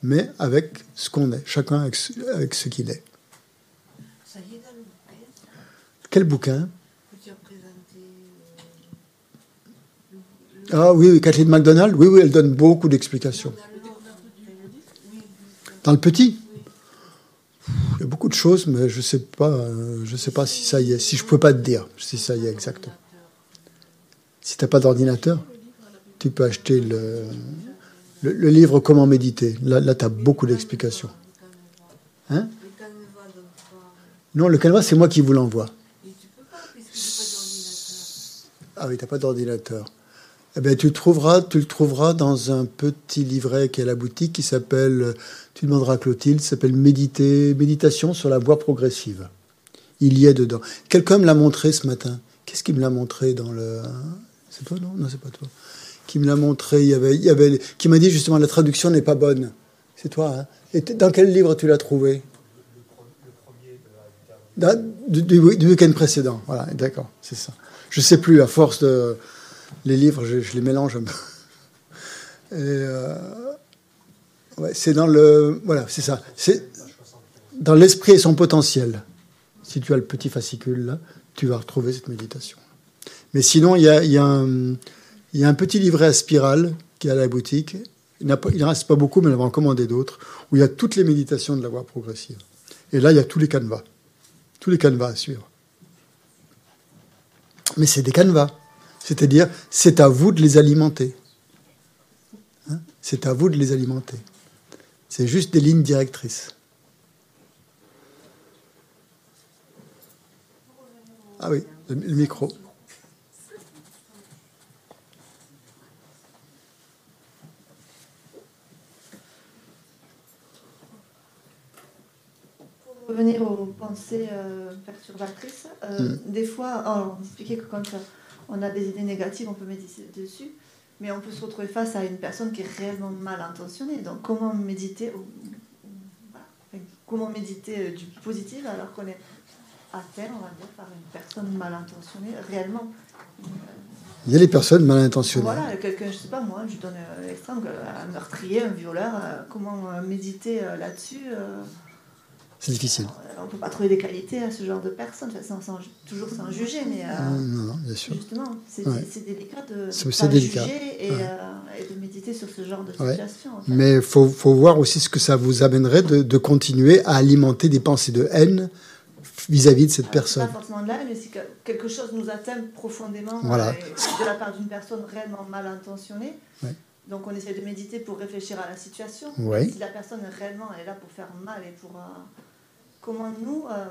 mais avec ce qu'on est, chacun avec, ce qu'il est. Ça y est dans le bouquin Quel bouquin? Ah oui, oui, Kathleen McDonald, oui, oui, elle donne beaucoup d'explications. Le petit Il y a beaucoup de choses, mais je ne sais, pas, je sais pas si ça y est. Si je ne peux pas te dire si ça y est exactement. Si tu n'as pas d'ordinateur, tu peux acheter le, livre Comment méditer. Là, là tu as beaucoup d'explications. Hein? Non, le canevas, c'est moi qui vous l'envoie. Ah oui, tu n'as pas d'ordinateur. Eh bien, tu le trouveras, dans un petit livret qui est à la boutique qui s'appelle tu demanderas à Clotilde, s'appelle Méditer, Méditation sur la voie progressive. Il y est dedans. Quelqu'un me l'a montré ce matin. Qu'est-ce qu'il me l'a montré dans le. C'est toi, non? Non, c'est pas toi. Qui me l'a montré, il y avait, il y avait, qui m'a dit justement la traduction n'est pas bonne. C'est toi, hein Et dans quel livre tu l'as trouvé? Le premier du, du, du week-end précédent. Voilà, d'accord, c'est ça. Je sais plus, à force de. Les livres, je, les mélange un peu. Euh, c'est dans le. Voilà, c'est ça. C'est dans l'esprit et son potentiel. Si tu as le petit fascicule là, tu vas retrouver cette méditation. Mais sinon, il y a, y, a y a, un petit livret à spirale qui est à la boutique. Il ne reste pas beaucoup, mais on va en commander d'autres, où il y a toutes les méditations de la voie progressive. Et là, il y a tous les canevas. Tous les canevas à suivre. Mais c'est des canevas. C'est-à-dire, c'est à vous de les alimenter. Hein? C'est à vous de les alimenter. C'est juste des lignes directrices. Ah oui, le, micro. Pour revenir aux pensées euh, perturbatrices, euh, hmm. des fois, oh, on expliquait que quand on a des idées négatives, on peut méditer dessus. Mais on peut se retrouver face à une personne qui est réellement mal intentionnée. Donc comment méditer, comment méditer euh, du positif alors qu'on est à terre, on va dire, par une personne mal intentionnée, réellement? Il y a les personnes mal intentionnées. Voilà, quelqu'un, je sais pas moi, je donne l'exemple, un meurtrier, un violeur, euh, comment euh, méditer là-dessus c'est difficile. On ne peut pas trouver des qualités à ce genre de personnes, enfin, sans, toujours sans juger, mais euh, non, non, bien sûr. justement, c'est délicat de pas délicat. juger euh, et, de méditer sur ce genre de situation. Mais il faut, faut, voir aussi ce que ça vous amènerait de, de, continuer à alimenter des pensées de haine vis-à-vis de cette personne. Pas forcément de la haine, mais si quelque chose nous atteint profondément voilà. de la part d'une personne réellement mal intentionnée. Donc on essaie de méditer pour réfléchir à la situation. Si la personne réellement est là pour faire mal et pour... Euh, comment nous... Euh,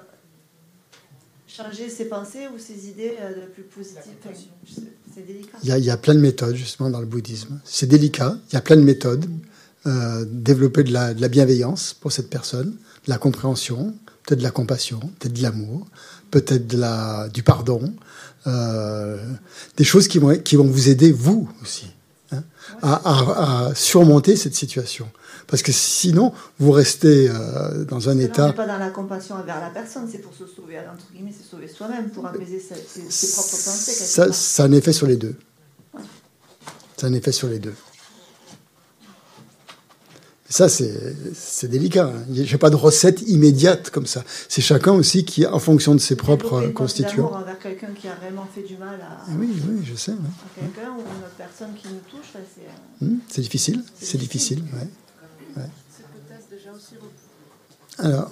changer ses pensées ou ses idées euh, de plus positives. c'est délicat. Il y, a, il y, a, plein de méthodes justement dans le bouddhisme. C'est délicat. Il y a plein de méthodes. Euh, développer de la, de la, bienveillance pour cette personne, de la compréhension, peut-être de la compassion, peut-être de l'amour, peut-être de la, du pardon, euh, des choses qui vont, qui vont vous aider vous aussi hein, à, à, à, surmonter cette situation. Parce que sinon, vous restez euh, dans un état. On n'est pas dans la compassion envers la personne, c'est pour se sauver, entre guillemets, c'est sauver soi-même, pour apaiser ses, ses, ses propres pensées. Ça, ça a un effet sur les deux. Ouais. Ça a un effet sur les deux. Ça, c'est délicat. Je n'ai pas de recette immédiate comme ça. C'est chacun aussi qui, en fonction de ses propres constituants. envers quelqu'un qui a vraiment fait du mal à. Oui, oui, je sais. Ouais. Quelqu'un ou une personne qui nous touche, c'est. Mmh, c'est difficile. C'est difficile. difficile. Ouais. Ouais. Alors,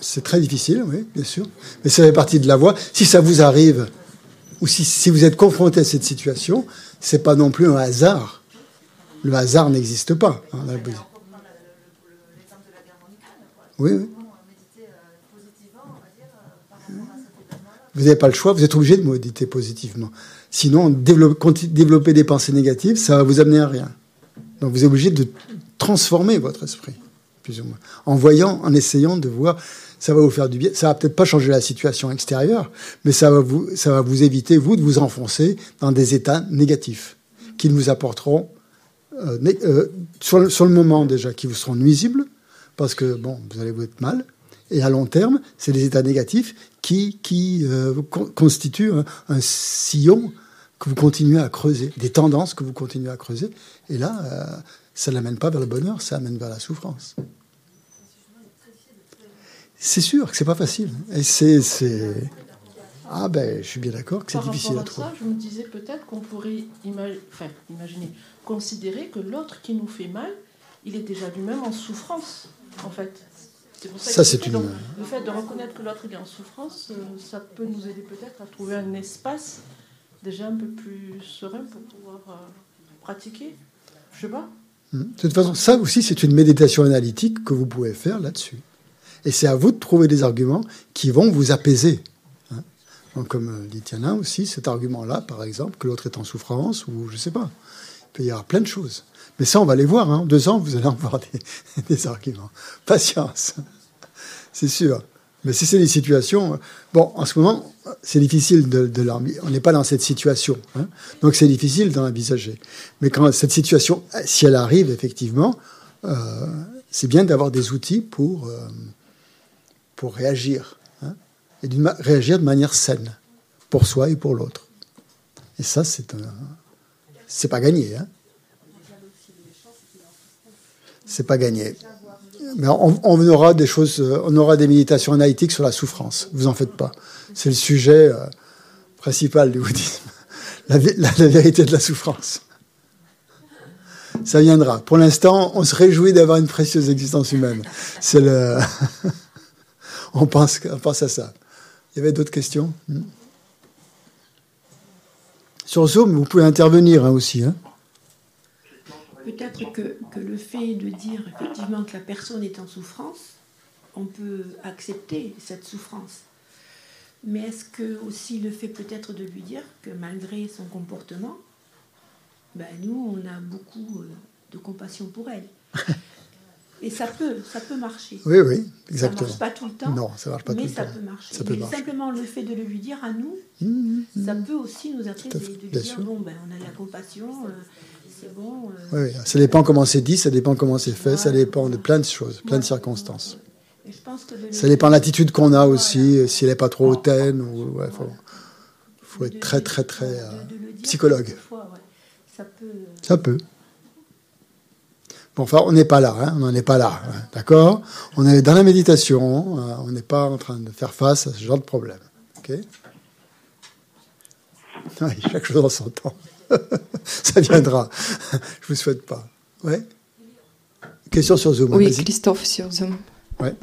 c'est très difficile, oui, bien sûr. Mais ça fait partie de la voie. Si ça vous arrive, ou si, si vous êtes confronté à cette situation, c'est pas non plus un hasard. Le hasard n'existe pas hein, la. Oui, oui. Vous n'avez pas le choix, vous êtes obligé de méditer positivement. Sinon, développer, développer des pensées négatives, ça va vous amener à rien. Donc vous êtes obligé de transformer votre esprit, plus ou moins. En voyant, en essayant de voir, ça va vous faire du bien. Ça va peut-être pas changer la situation extérieure, mais ça va vous, ça va vous éviter, vous, de vous enfoncer dans des états négatifs qui vous apporteront, euh, euh, sur, le, moment déjà, qui vous seront nuisibles, parce que bon, vous allez vous être mal. Et à long terme, c'est les états négatifs qui, qui euh, constituent un, sillon que vous continuez à creuser, des tendances que vous continuez à creuser. Et là, euh, ça ne l'amène pas vers le bonheur, ça amène vers la souffrance. C'est sûr que c'est pas facile. Et c'est, ah ben, je suis bien d'accord que c'est difficile à, à trouver. Ça, je me disais peut-être qu'on pourrait imaginer, enfin, imaginer, considérer que l'autre qui nous fait mal, il est déjà lui-même en souffrance en fait. Pour ça, ça c'est une... Donc, le fait de reconnaître que l'autre est en souffrance, euh, ça peut nous aider peut-être à trouver un espace déjà un peu plus serein pour pouvoir euh, pratiquer. Je sais pas. Hmm. De toute façon, ça aussi, c'est une méditation analytique que vous pouvez faire là-dessus. Et c'est à vous de trouver des arguments qui vont vous apaiser. Hein. Comme euh, dit Tiana aussi, cet argument-là, par exemple, que l'autre est en souffrance, ou je ne sais pas. Il peut y avoir plein de choses. Mais ça, on va les voir. Hein. En deux ans, vous allez en voir des arguments. Patience, c'est sûr. Mais si c'est des situations... Bon, en ce moment, c'est difficile de, de On n'est pas dans cette situation. Hein. Donc c'est difficile d'en envisager. Mais quand cette situation, si elle arrive, effectivement, euh, c'est bien d'avoir des outils pour, euh, pour réagir. Hein, et réagir de manière saine, pour soi et pour l'autre. Et ça, c'est un... C'est pas gagné. Hein c'est pas gagné. Mais on, aura des méditations analytiques sur la souffrance. Vous en faites pas. C'est le sujet euh, principal du bouddhisme. La, vérité de la souffrance. Ça viendra. Pour l'instant, on se réjouit d'avoir une précieuse existence humaine. C'est le. on pense, on pense à ça. Il y avait d'autres questions? Hmm Sur Zoom, vous pouvez intervenir hein, aussi. Hein peut-être que, que, le fait de dire effectivement que la personne est en souffrance, on peut accepter cette souffrance. Mais est-ce que aussi le fait peut-être de lui dire que malgré son comportement, ben nous, on a beaucoup euh, de compassion pour elle? Et ça peut, ça peut marcher. Oui, oui, exactement. Ça marche pas tout le temps. Non, ça marche pas tout le temps. Mais ça peut marcher. Ça peut marcher. Simplement le fait de le lui dire à nous, mmh, mmh, ça peut aussi nous apaiser. De lui dire, sûr. bon, ben, on a de la compassion, euh, c'est bon. Euh, oui, ça dépend comment c'est dit, ça dépend comment c'est fait, ça dépend de plein de choses, plein de circonstances. Je pense que ça dépend de l'attitude qu'on a aussi, euh, si elle n'est pas trop hautaine. Il ouais, faut, faut être très, très, très euh, psychologue. Fois, ouais. Ça peut. Ça peut. Bon, enfin, on n'est pas là, hein, on n'en est pas là, hein, d'accord? On est dans la méditation, euh, on n'est pas en train de faire face à ce genre de problème, ok? Oui, Chaque chose en son temps. ça viendra. Je vous souhaite pas. Ouais. Question sur Zoom. Oui, Christophe sur Zoom. Ouais.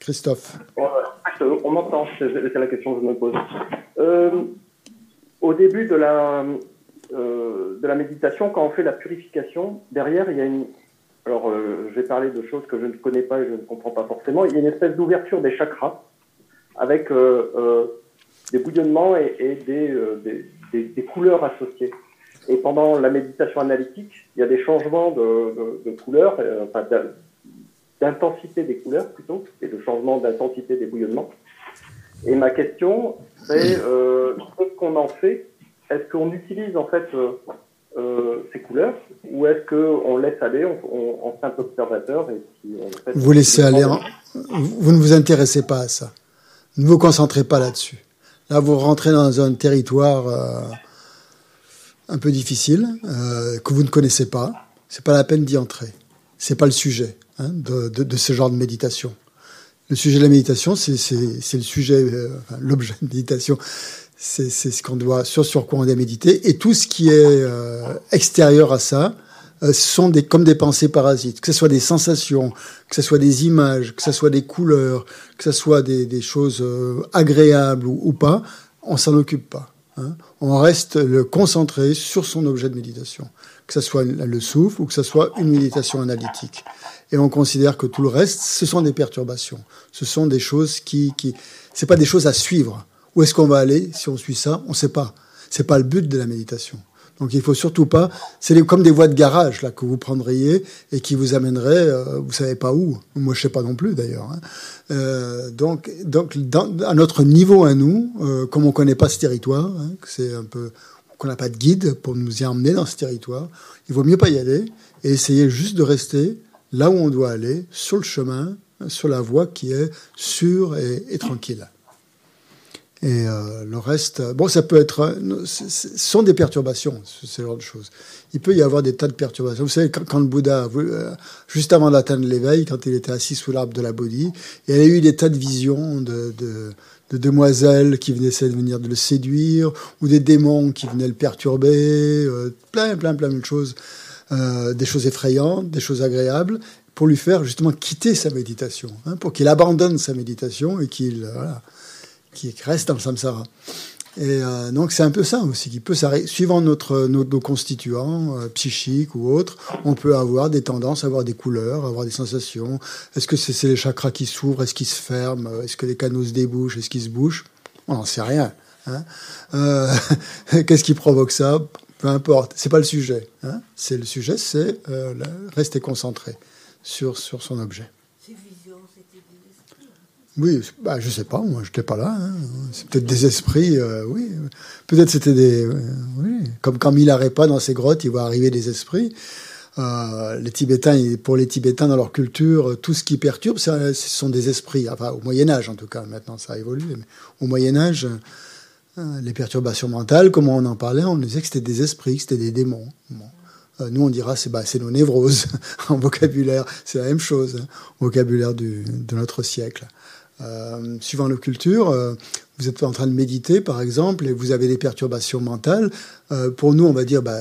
Christophe. On m'entend, c'est la question que je me pose. Euh, au début de la, euh, de la méditation, quand on fait la purification, derrière, il y a une. Alors, euh, je vais parler de choses que je ne connais pas et je ne comprends pas forcément. Il y a une espèce d'ouverture des chakras avec des bouillonnements et, des, des, des, couleurs associées. Et pendant la méditation analytique, il y a des changements de, de, couleurs, enfin, d'intensité des couleurs plutôt, et de changement d'intensité des bouillonnements. Et ma question, c'est euh, ce qu'on en fait? Est-ce qu'on utilise en fait euh, euh, ces couleurs ou est-ce qu'on laisse aller, on, on, un peu observateur et puis on Vous laissez aller, vous ne vous intéressez pas à ça. Ne vous concentrez pas là-dessus. Là, vous rentrez dans un territoire euh, un peu difficile euh, que vous ne connaissez pas. C'est pas la peine d'y entrer. C'est pas le sujet hein, de, de, de ce genre de méditation. Le sujet de la méditation, c'est le sujet, euh, l'objet de méditation, c'est ce qu'on doit, sur, sur quoi on doit méditer. Et tout ce qui est euh, extérieur à ça, euh, sont des, comme des pensées parasites, que ce soit des sensations, que ce soit des images, que ce soit des couleurs, que ce soit des, des choses euh, agréables ou, ou, pas, on s'en occupe pas. Hein. On reste le concentré sur son objet de méditation, que ce soit le souffle ou que ce soit une méditation analytique et on considère que tout le reste, ce sont des perturbations. Ce sont des choses qui, qui, c'est pas des choses à suivre. Où est-ce qu'on va aller si on suit ça? On ne sait pas. C'est pas le but de la méditation. Donc il faut surtout pas. C'est comme des voies de garage là que vous prendriez et qui vous amèneraient, euh, vous savez pas où. Moi je sais pas non plus d'ailleurs. Hein. Euh, donc donc à notre niveau à nous, euh, comme on connaît pas ce territoire, hein, c'est un peu qu'on n'a pas de guide pour nous y emmener dans ce territoire, il vaut mieux pas y aller et essayer juste de rester là où on doit aller, sur le chemin, sur la voie qui est sûre et, tranquille. Et euh, le reste, bon, ça peut être, ce sont des perturbations, ce genre de choses. Il peut y avoir des tas de perturbations. Vous savez, quand, le Bouddha, euh, juste avant d'atteindre l'éveil, quand il était assis sous l'arbre de la Bodhi, il a eu des tas de visions de, de, de demoiselles qui venaient essayer de venir de le séduire, ou des démons qui venaient le perturber, euh, plein, plein, plein de choses. Euh, des choses effrayantes, des choses agréables, pour lui faire justement quitter sa méditation, hein, pour qu'il abandonne sa méditation et qu'il euh, voilà, reste dans le samsara. Et euh, donc c'est un peu ça aussi, qui peut suivant notre, nos, constituants psychiques ou autres, on peut avoir des tendances, avoir des couleurs, avoir des sensations. Est-ce que c'est les chakras qui s'ouvrent, est-ce qu'ils se ferment, est-ce que les canaux se débouchent, est-ce qu'ils se bouchent? On n'en sait rien. Hein Qu'est-ce qui provoque ça? Peu importe, c'est pas le sujet. Hein. c'est le sujet, c'est euh, rester concentré sur, sur son objet. Ces visions, c'était des esprits Oui, bah, je sais pas, moi, je n'étais pas là. Hein. C'est peut-être des esprits, euh, oui. Peut-être c'était des. Euh, oui. Comme quand pas dans ses grottes, il va arriver des esprits. les Tibétains, pour les Tibétains, dans leur culture, tout ce qui perturbe, ce sont des esprits. Enfin, au Moyen Âge, en tout cas. Maintenant, ça a évolué. Mais au Moyen Âge, euh, les perturbations mentales, comment on en parlait, on disait que c'était des esprits, que c'était des démons. Euh, nous, on dira c'est bah, nos névroses en vocabulaire. C'est la même chose, hein, vocabulaire de notre siècle. Euh, suivant nos cultures, vous êtes en train de méditer, par exemple, et vous avez des perturbations mentales. pour nous, on va dire, bah,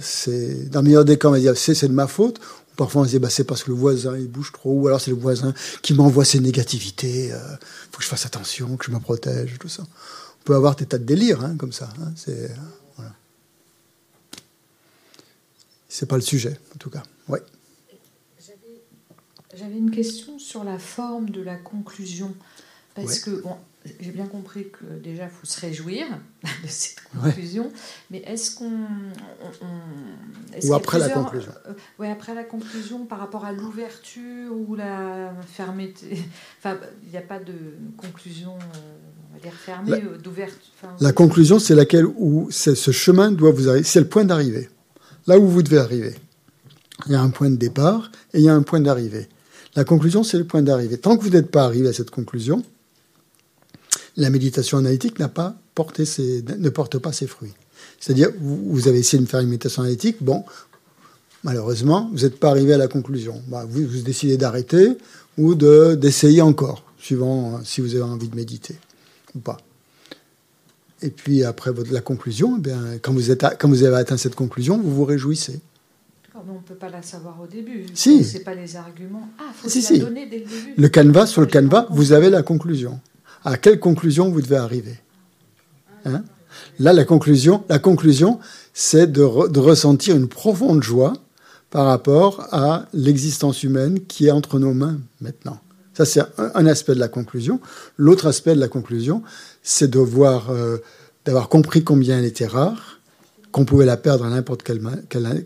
c'est dans le meilleur des cas, on va dire, c'est de ma faute. Parfois, on se dit, bah, c'est parce que le voisin, il bouge trop, ou alors c'est le voisin qui m'envoie ses négativités. Il faut que je fasse attention, que je me protège, tout ça peut avoir des tas de délires hein, comme ça. Hein, c'est pas le sujet en tout cas. Ouais. J'avais une question sur la forme de la conclusion parce que bon, j'ai bien compris que déjà il faut se réjouir de cette conclusion, mais est-ce qu'on ou après la conclusion euh, Oui, après la conclusion par rapport à l'ouverture ou la fermeté? Enfin, il n'y a pas de conclusion. Euh, la, euh, la conclusion, c'est laquelle où ce chemin doit vous arriver. C'est le point d'arrivée. Là où vous devez arriver. Il y a un point de départ et il y a un point d'arrivée. La conclusion, c'est le point d'arrivée. Tant que vous n'êtes pas arrivé à cette conclusion, la méditation analytique ne porte pas ses fruits. C'est-à-dire, vous, avez essayé de faire une méditation analytique, bon, malheureusement, vous n'êtes pas arrivé à la conclusion. Bah, vous, décidez d'arrêter ou d'essayer encore, suivant si vous avez envie de méditer pas. Et puis après la conclusion, eh quand vous avez atteint cette conclusion, vous vous réjouissez. On ne peut pas la savoir au début. Si. C'est pas les arguments. Ah, faut si, si. donner dès le début. Le canevas, sur le canevas, vous avez la conclusion. à quelle conclusion vous devez arriver. Hein Là, la conclusion, la conclusion, c'est de, ressentir une profonde joie par rapport à l'existence humaine qui est entre nos mains maintenant. Ça, c'est un, aspect de la conclusion. L'autre aspect de la conclusion, c'est de voir, euh, d'avoir compris combien elle était rare, qu'on pouvait la perdre à n'importe quel,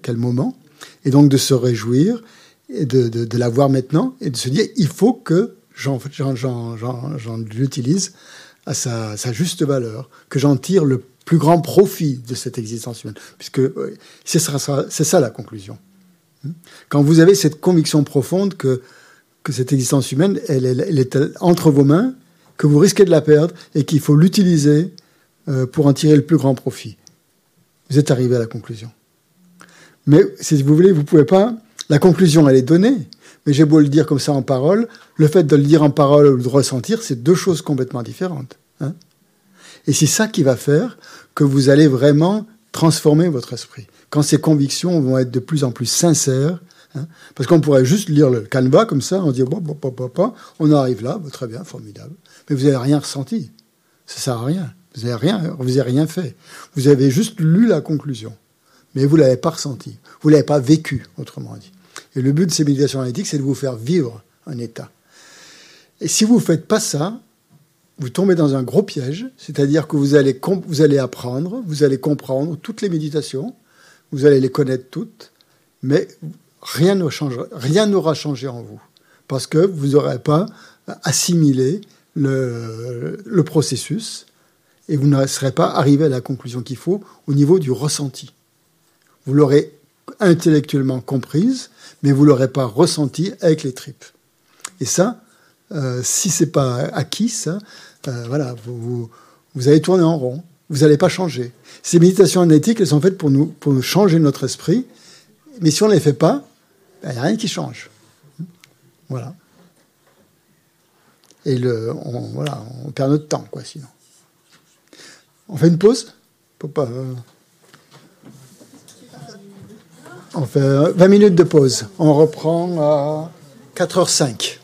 quel, moment, et donc de se réjouir et de, de, la voir maintenant et de se dire il faut que j'en l'utilise à sa, sa, juste valeur, que j'en tire le plus grand profit de cette existence humaine. Puisque c'est ça, ça, la conclusion. Quand vous avez cette conviction profonde que, que cette existence humaine, elle, elle, est entre vos mains, que vous risquez de la perdre et qu'il faut l'utiliser euh, pour en tirer le plus grand profit. Vous êtes arrivé à la conclusion. Mais si vous voulez, vous pouvez pas. La conclusion, elle est donnée. Mais j'ai beau le dire comme ça en parole, le fait de le dire en parole ou de ressentir, c'est deux choses complètement différentes. Hein. et c'est ça qui va faire que vous allez vraiment transformer votre esprit. Quand ces convictions vont être de plus en plus sincères, hein, parce qu'on pourrait juste lire le canevas comme ça, on dit bon, bon, bon, bon, on arrive là, très bien, formidable. Mais vous n'avez rien ressenti. Ça sert à rien. Vous n'avez rien, rien fait. Vous avez juste lu la conclusion, mais vous l'avez pas ressenti. Vous l'avez pas vécu, autrement dit. Et le but de ces méditations analytiques, c'est de vous faire vivre un état. Et si vous ne faites pas ça, vous tombez dans un gros piège, c'est-à-dire que vous allez, vous allez apprendre, vous allez comprendre toutes les méditations, vous allez les connaître toutes, mais ne rien n'aura changé en vous, parce que vous n'aurez pas assimilé le, le, processus et vous ne serez pas arrivé à la conclusion qu'il faut au niveau du ressenti. Vous l'aurez intellectuellement comprise, mais vous l'aurez pas ressenti avec les tripes. Et ça, euh, si c'est pas acquis, euh, voilà, vous, vous, allez tourner en rond. Vous n'allez pas changer. Ces méditations analytiques, elles sont faites pour nous, pour nous changer notre esprit. Mais si on ne les fait pas, il ben, n'y a rien qui change. Voilà. Et le, on, voilà, on perd notre temps, quoi, sinon. On fait une pause euh, On fait 20 minutes de pause. On reprend à 4h05.